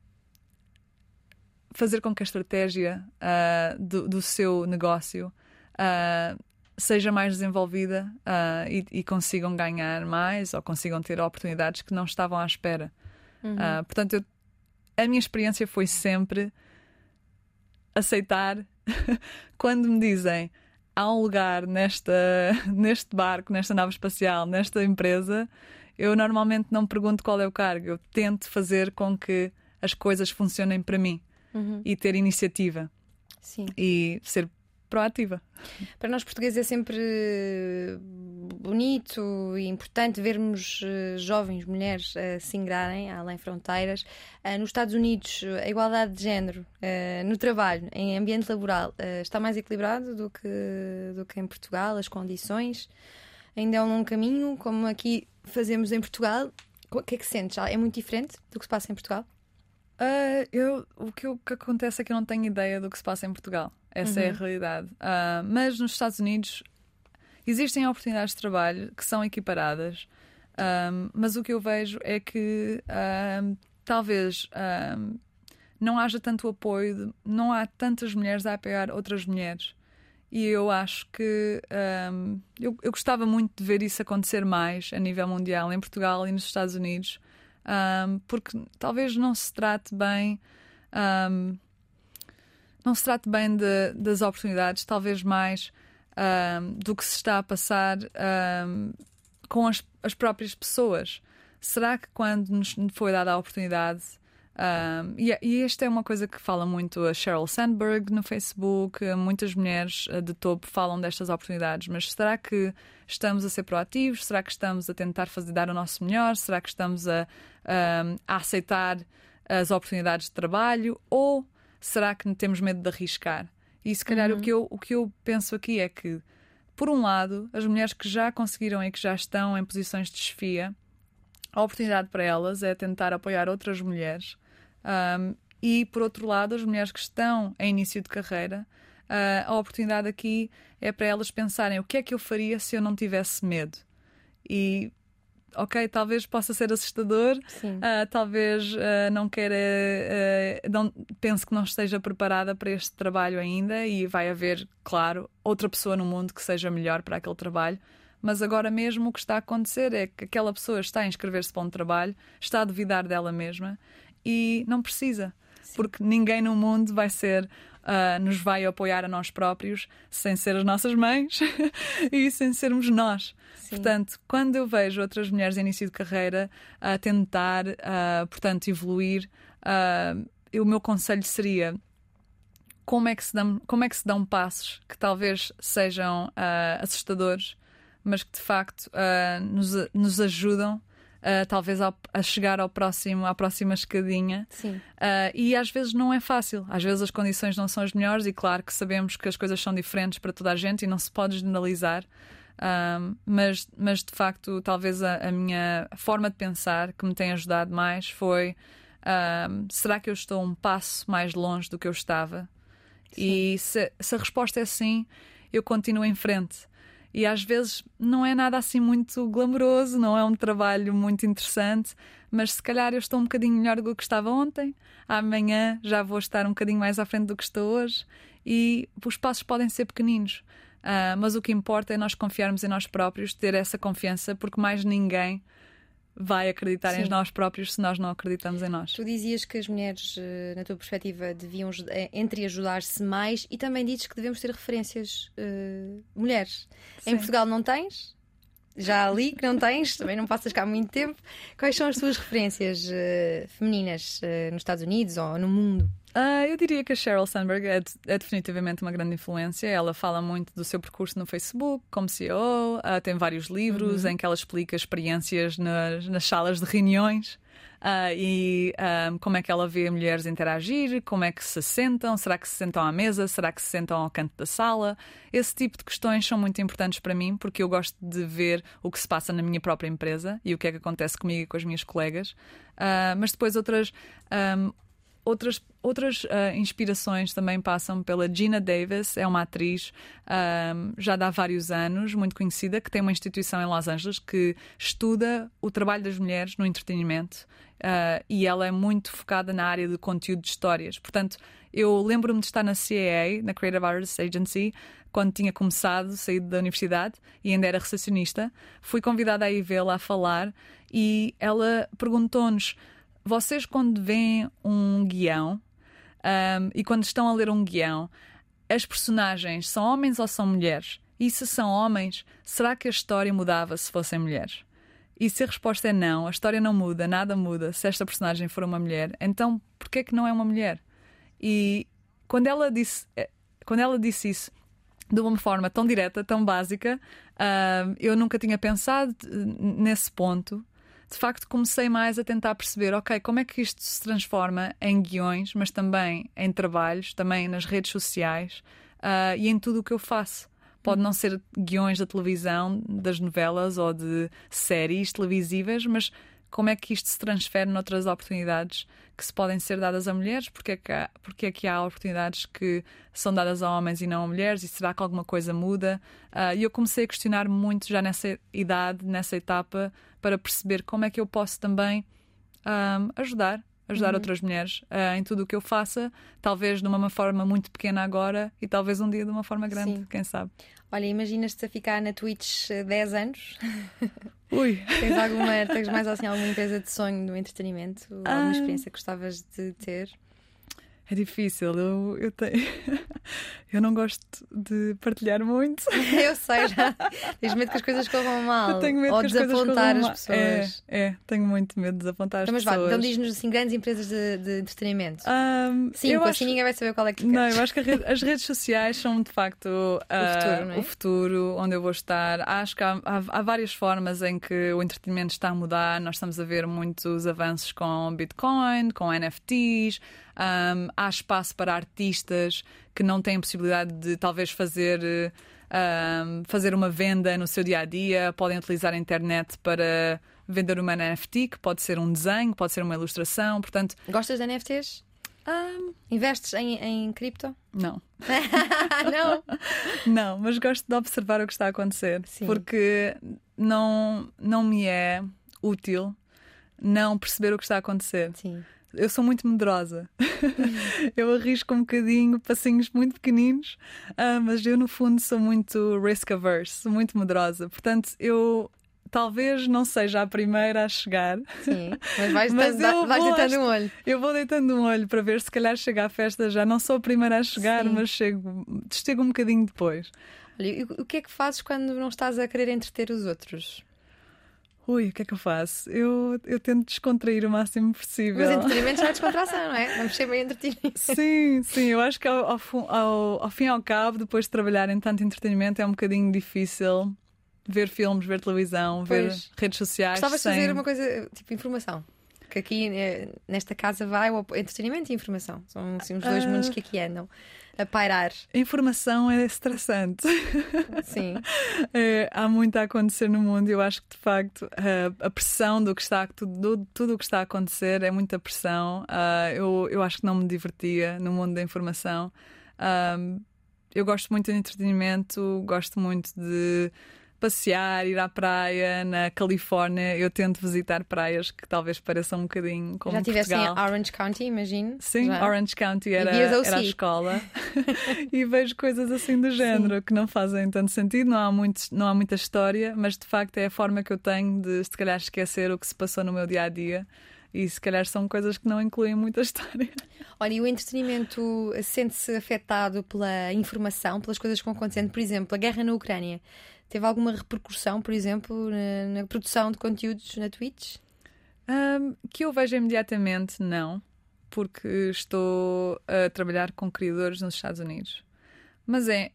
fazer com que a estratégia uh, do, do, seu negócio uh, seja mais desenvolvida uh, e, e, consigam ganhar mais ou consigam ter oportunidades que não estavam à espera. Uhum. portanto, eu, a minha experiência foi sempre aceitar [laughs] quando me dizem há um lugar nesta, [laughs] neste barco, nesta nave espacial, nesta empresa, eu normalmente não pergunto qual é o cargo. Eu tento fazer com que as coisas funcionem para mim uhum. e ter iniciativa. Sim. E ser proativa. Para nós portugueses é sempre bonito e importante vermos eh, jovens mulheres uh, se ingrarem além fronteiras. Uh, nos Estados Unidos, a igualdade de género no trabalho, em ambiente laboral, está mais equilibrado do que, do que em Portugal, as condições. Ainda é um longo caminho, como aqui fazemos em Portugal. O que é que sentes? É muito diferente do que se passa em Portugal? Eu, o, que, o que acontece é que eu não tenho ideia do que se passa em Portugal. Essa uhum. é a uhum. realidade. Uh, mas nos Estados Unidos existem oportunidades de trabalho que são equiparadas, um, mas o que eu vejo é que um, talvez um, não haja tanto apoio, não há tantas mulheres a apoiar outras mulheres. E eu acho que eu, eu, gostava muito de ver isso acontecer mais a nível mundial, em Portugal e nos Estados Unidos, um, porque talvez não se trate bem. Um, não se trate bem de, das oportunidades, talvez mais do que se está a passar com as, as próprias pessoas. Será que quando nos foi dada a oportunidade um, e, e esta é uma coisa que fala muito a Sheryl Sandberg no Facebook, muitas mulheres eh, de topo falam destas oportunidades, mas será que estamos a ser proativos? Será que estamos a tentar fazer dar o nosso melhor? Será que estamos a, a aceitar as oportunidades de trabalho? Ou será que temos medo de arriscar? E se calhar uhum. o, que eu, o que eu penso aqui é que, por um lado, as mulheres que já conseguiram e que já estão em posições de chefia, a oportunidade para elas é tentar apoiar outras mulheres um, e, por outro lado, as mulheres que estão em início de carreira, uh, a oportunidade aqui é para elas pensarem o que é que eu faria se eu não tivesse medo. E ok, talvez possa ser assustador, uh, talvez uh, não queira, uh, não, pense que não esteja preparada para este trabalho ainda e vai haver, claro, outra pessoa no mundo que seja melhor para aquele trabalho. Mas agora mesmo o que está a acontecer é que aquela pessoa está a inscrever-se para um trabalho, está a duvidar dela mesma e não precisa, Sim. porque ninguém no mundo vai ser. Uh, nos vai apoiar a nós próprios sem ser as nossas mães [laughs] e sem sermos nós. Sim. Portanto, quando eu vejo outras mulheres em início de carreira a tentar, uh, portanto, evoluir, uh, o meu conselho seria como é que se dão, como é que se dão passos que talvez sejam assustadores, mas que de facto nos, nos ajudam Uh, talvez ao, a chegar ao próximo, à próxima escadinha. Sim. Uh, e às vezes não é fácil. Às vezes as condições não são as melhores, e claro que sabemos que as coisas são diferentes para toda a gente e não se pode generalizar. Uh, mas, mas de facto, talvez a, a, minha forma de pensar que me tem ajudado mais foi: será que eu estou um passo mais longe do que eu estava? Sim. E se, se a resposta é sim, eu continuo em frente e às vezes não é nada assim muito glamouroso, não é um trabalho muito interessante, mas se calhar eu estou um bocadinho melhor do que estava ontem, amanhã já vou estar um bocadinho mais à frente do que estou hoje e os passos podem ser pequeninos. Uh, mas o que importa é nós confiarmos em nós próprios, ter essa confiança, porque mais ninguém vai acreditar Sim. em nós próprios se nós não acreditamos em nós. Tu dizias que as mulheres, eh, na tua perspectiva, deviam eh, entre ajudar-se mais e também dizes que devemos ter referências uh, mulheres. Sim. Em Portugal não tens? Já ali que não tens, também não passas cá há muito tempo. Quais são as tuas referências uh, femininas uh, nos Estados Unidos ou no mundo? Uh, eu diria que a Sheryl Sandberg é, é, definitivamente uma grande influência. Ela fala muito do seu percurso no Facebook como CEO, uh, tem vários livros uhum. em que ela explica experiências nas, nas salas de reuniões. Uh, e um, como é que ela vê mulheres interagir, como é que se sentam, será que se sentam à mesa, será que se sentam ao canto da sala? Esse tipo de questões são muito importantes para mim porque eu gosto de ver o que se passa na minha própria empresa e o que é que acontece comigo e com as minhas colegas. Uh, mas depois outras. Um, outras, outras uh, inspirações também passam pela Gina Davis, é uma atriz uh, já há vários anos, muito conhecida, que tem uma instituição em Los Angeles que estuda o trabalho das mulheres no entretenimento uh, e ela é muito focada na área de conteúdo de histórias. Portanto, eu lembro-me de estar na CAA, na Creative Artists Agency, quando tinha começado, saído da universidade e ainda era recepcionista. Fui convidada a ir vê-la a falar e ela perguntou-nos vocês, quando veem um guião um, e quando estão a ler um guião, as personagens são homens ou são mulheres? E se são homens, será que a história mudava se fossem mulheres? E se a resposta é não, a história não muda, nada muda se esta personagem for uma mulher, então porquê que não é uma mulher? E quando ela disse, eh, quando ela disse isso de uma forma tão direta, tão básica, uh, eu nunca tinha pensado nesse ponto de facto comecei mais a tentar perceber, ok, como é que isto se transforma em guiões, mas também em trabalhos, também nas redes sociais uh, e em tudo o que eu faço. Pode não ser guiões da televisão, das novelas ou de séries televisivas, mas como é que isto se transfere noutras oportunidades que se podem ser dadas a mulheres? Porque é que há, porque é que há oportunidades que são dadas a homens e não a mulheres? E será que alguma coisa muda? Uh, e eu comecei a questionar muito já nessa idade, nessa etapa, para perceber como é que eu posso também um, ajudar ajudar outras mulheres uh, em tudo o que eu faça, talvez de uma forma muito pequena agora e talvez um dia de uma forma grande, Sim. quem sabe. Olha, imaginas-te a ficar na Twitch eh, 10 anos? [laughs] Ui, [laughs] Tens, alguma, tens mais assim alguma empresa de sonho no entretenimento? Alguma Ah. experiência que gostavas de ter? É difícil, eu, eu tenho. [laughs] eu não gosto de partilhar muito. [laughs] Eu sei, já. Tens medo que as coisas corram mal. Eu tenho medo ou que as desapontar as pessoas. É, é, tenho muito medo de desapontar as Então, mas vá, pessoas. então diz-nos assim, grandes empresas de, de entretenimento. Ahm, Cinco, eu assim acho... ninguém vai saber qual é que tu Não, eu acho que rede- as redes sociais são de facto ah, futuro, não é? o futuro, onde eu vou estar. Acho que há, há- há várias formas em que o entretenimento está a mudar. Nós estamos a ver muitos avanços com Bitcoin, com NFTs. Ahm, há espaço para artistas que não têm possibilidade de talvez fazer. ahm, fazer uma venda no seu dia a dia, podem utilizar a internet para vender uma NFT, que pode ser um desenho, pode ser uma ilustração, portanto, Gostas de NFTs? ahm, Investes em, em cripto? não. [laughs] não. Não, mas gosto de observar o que está a acontecer. Sim. Porque não, não me é útil não perceber o que está a acontecer. Sim. Eu sou muito medrosa. [laughs] eu arrisco um bocadinho, passinhos muito pequeninos, ah, mas eu, no fundo, sou muito risk averse, sou muito medrosa. Portanto, eu talvez não seja a primeira a chegar. Sim. Mas vais, [laughs] Mas deitando- eu vais vou deitando um olho. Eu vou deitando um olho para ver se calhar chega à festa já. Não sou a primeira a chegar, Sim. mas chego, chego um bocadinho depois. Olha, o que é que fazes quando não estás a querer entreter os outros? Ui, o que é que eu faço? Eu, eu tento descontrair o máximo possível. Mas entretenimento já é descontração, não é? Vamos ser bem entretenidos. Sim, sim, eu acho que ao, ao, ao- ao fim e ao cabo, depois de trabalhar em tanto entretenimento, é um bocadinho difícil ver filmes, ver televisão, ver Pois. redes sociais. Gostavas de sem... fazer uma coisa tipo informação. Que aqui eh, nesta casa vai o entretenimento e informação. São assim, os dois Ah. mundos que aqui andam a pairar. A informação é estressante. Sim. [laughs] É, há muito a acontecer no mundo e eu acho que de facto a, a pressão do que está tudo, tudo o que está a acontecer é muita pressão. Ah, eu, eu acho que não me divertia no mundo da informação. Ah, eu gosto muito de entretenimento, gosto muito de passear, ir à praia na Califórnia. Eu tento visitar praias que talvez pareçam um bocadinho como Já estiveste em. Orange County, imagino. Sim, Já? Orange County era, era a escola [laughs] e vejo coisas assim do género que não fazem tanto sentido, não há, muito, não há muita história, mas de facto é a forma que eu tenho de se calhar esquecer o que se passou no meu dia a dia e se calhar são coisas que não incluem muita [laughs] história. Olha, e o entretenimento sente-se afetado pela informação, pelas coisas que vão acontecendo? Por exemplo, a guerra na Ucrânia. Teve alguma repercussão, por exemplo, na, na produção de conteúdos na Twitch? Ahm, que eu vejo imediatamente, não, porque estou a trabalhar com criadores nos Estados Unidos. Mas é,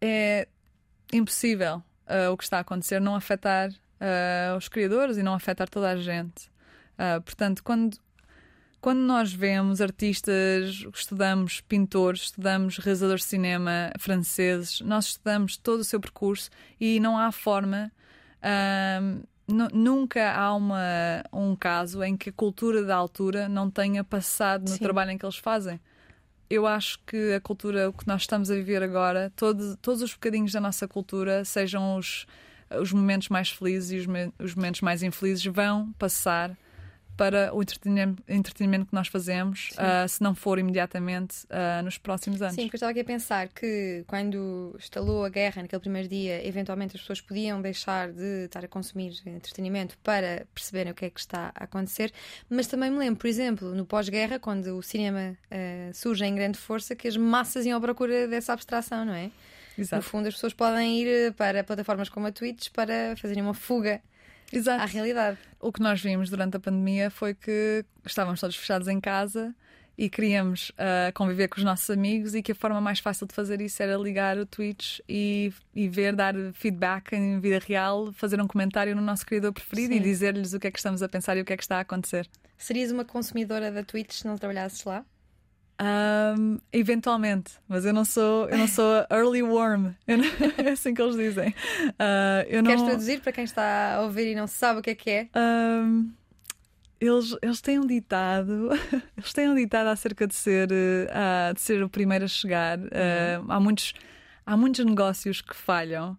é impossível ah, o que está a acontecer não afetar ah, os criadores e não afetar toda a gente. Ah, portanto, quando, quando nós vemos artistas, estudamos pintores, estudamos realizadores de cinema franceses, nós estudamos todo o seu percurso e não há forma. nunca há uma, um caso em que a cultura da altura não tenha passado no Sim. trabalho em que eles fazem. Eu acho que a cultura, o que nós estamos a viver agora, todo, todos os bocadinhos da nossa cultura, sejam os, os momentos mais felizes e os, os momentos mais infelizes, vão passar para o entretenimento, que nós fazemos, ah, se não for imediatamente ah, nos próximos anos. Sim, porque eu estava aqui a pensar que quando estalou a guerra naquele primeiro dia, eventualmente as pessoas podiam deixar de estar a consumir entretenimento para perceberem o que é que está a acontecer, mas também me lembro, por exemplo, no pós-guerra, quando o cinema eh, surge em grande força, que as massas iam à procura dessa abstração, não é? No Exato. fundo, as pessoas podem ir para plataformas como a Twitch para fazerem uma fuga Exato. à realidade. O que nós vimos durante a pandemia foi que estávamos todos fechados em casa e queríamos ah, conviver com os nossos amigos e que a forma mais fácil de fazer isso era ligar o Twitch e, e ver, dar feedback em vida real, fazer um comentário no nosso criador preferido Sim. e dizer-lhes o que é que estamos a pensar e o que é que está a acontecer. Serias uma consumidora da Twitch se não trabalhasses lá? Ahm, eventualmente, mas eu não sou, eu não sou early worm, não- [laughs] é assim que eles dizem. Ah, eu não, Queres traduzir para quem está a ouvir e não sabe o que é que é? Ahm, eles, eles têm um ditado, [laughs] eles têm um ditado acerca de ser, ah, de ser o primeiro a chegar. Ah, há, muitos, há muitos negócios que falham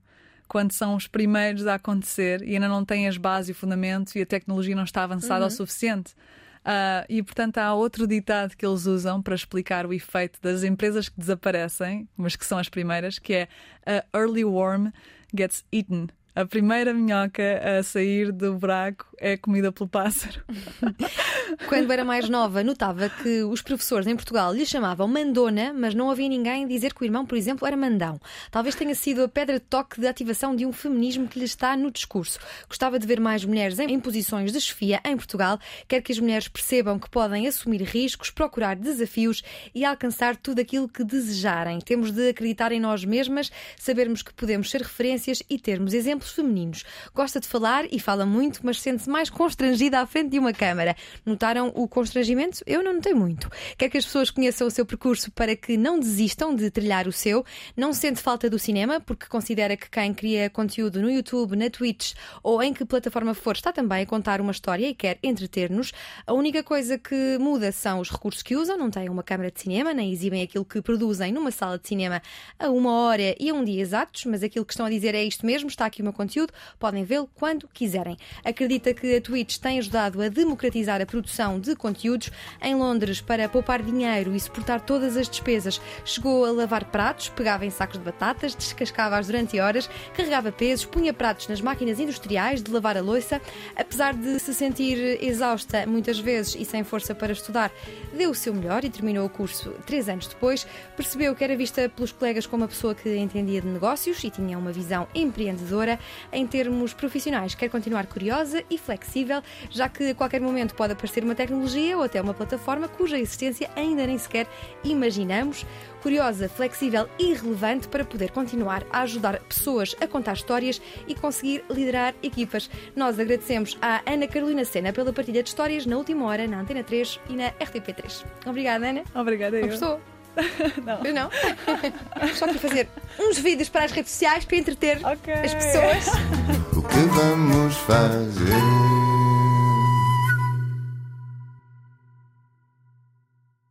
quando são os primeiros a acontecer e ainda não têm as bases e o fundamento e a tecnologia não está avançada o suficiente. Uh, e portanto há outro ditado que eles usam para explicar o efeito das empresas que desaparecem, mas que são as primeiras, que é a early worm gets eaten. A primeira minhoca a sair do buraco é comida pelo pássaro. [laughs] Quando era mais nova, notava que os professores em Portugal lhe chamavam Mandona, mas não havia ninguém dizer que o irmão, por exemplo, era Mandão. Talvez tenha sido a pedra de toque de ativação de um feminismo que lhe está no discurso. Gostava de ver mais mulheres em posições de chefia em Portugal. Quer que as mulheres percebam que podem assumir riscos, procurar desafios e alcançar tudo aquilo que desejarem. Temos de acreditar em nós mesmas, sabermos que podemos ser referências e termos exemplos femininos. Gosta de falar e fala muito, mas sente-se mais constrangida à frente de uma câmara. Notaram o constrangimento? Eu não notei muito. Quer que as pessoas conheçam o seu percurso para que não desistam de trilhar o seu. Não sente falta do cinema, porque considera que quem cria conteúdo no YouTube, na Twitch ou em que plataforma for está também a contar uma história e quer entreter-nos. A única coisa que muda são os recursos que usam. Não têm uma câmara de cinema, nem exibem aquilo que produzem numa sala de cinema a uma hora e a um dia exatos, mas aquilo que estão a dizer é isto mesmo. Está aqui uma meu conteúdo, podem vê-lo quando quiserem. Acredita que a Twitch tem ajudado a democratizar a produção de conteúdos. Em Londres, para poupar dinheiro e suportar todas as despesas, chegou a lavar pratos, pegava em sacos de batatas, descascava-as durante horas, carregava pesos, punha pratos nas máquinas industriais de lavar a louça. Apesar de se sentir exausta muitas vezes e sem força para estudar, deu o seu melhor e terminou o curso três anos depois. Percebeu que era vista pelos colegas como uma pessoa que entendia de negócios e tinha uma visão empreendedora em termos profissionais. Quer continuar curiosa e flexível, já que a qualquer momento pode aparecer uma tecnologia ou até uma plataforma cuja existência ainda nem sequer imaginamos. Curiosa, flexível e relevante para poder continuar a ajudar pessoas a contar histórias e conseguir liderar equipas. Nós agradecemos à Ana Carolina Sena pela partilha de histórias na última hora na Antena 3 e na RTP3. Obrigada, Ana. Obrigada, eu. Gostou? [laughs] não. Eu não? [laughs] Só para fazer uns vídeos para as redes sociais para entreter Ok. as pessoas. O que vamos fazer?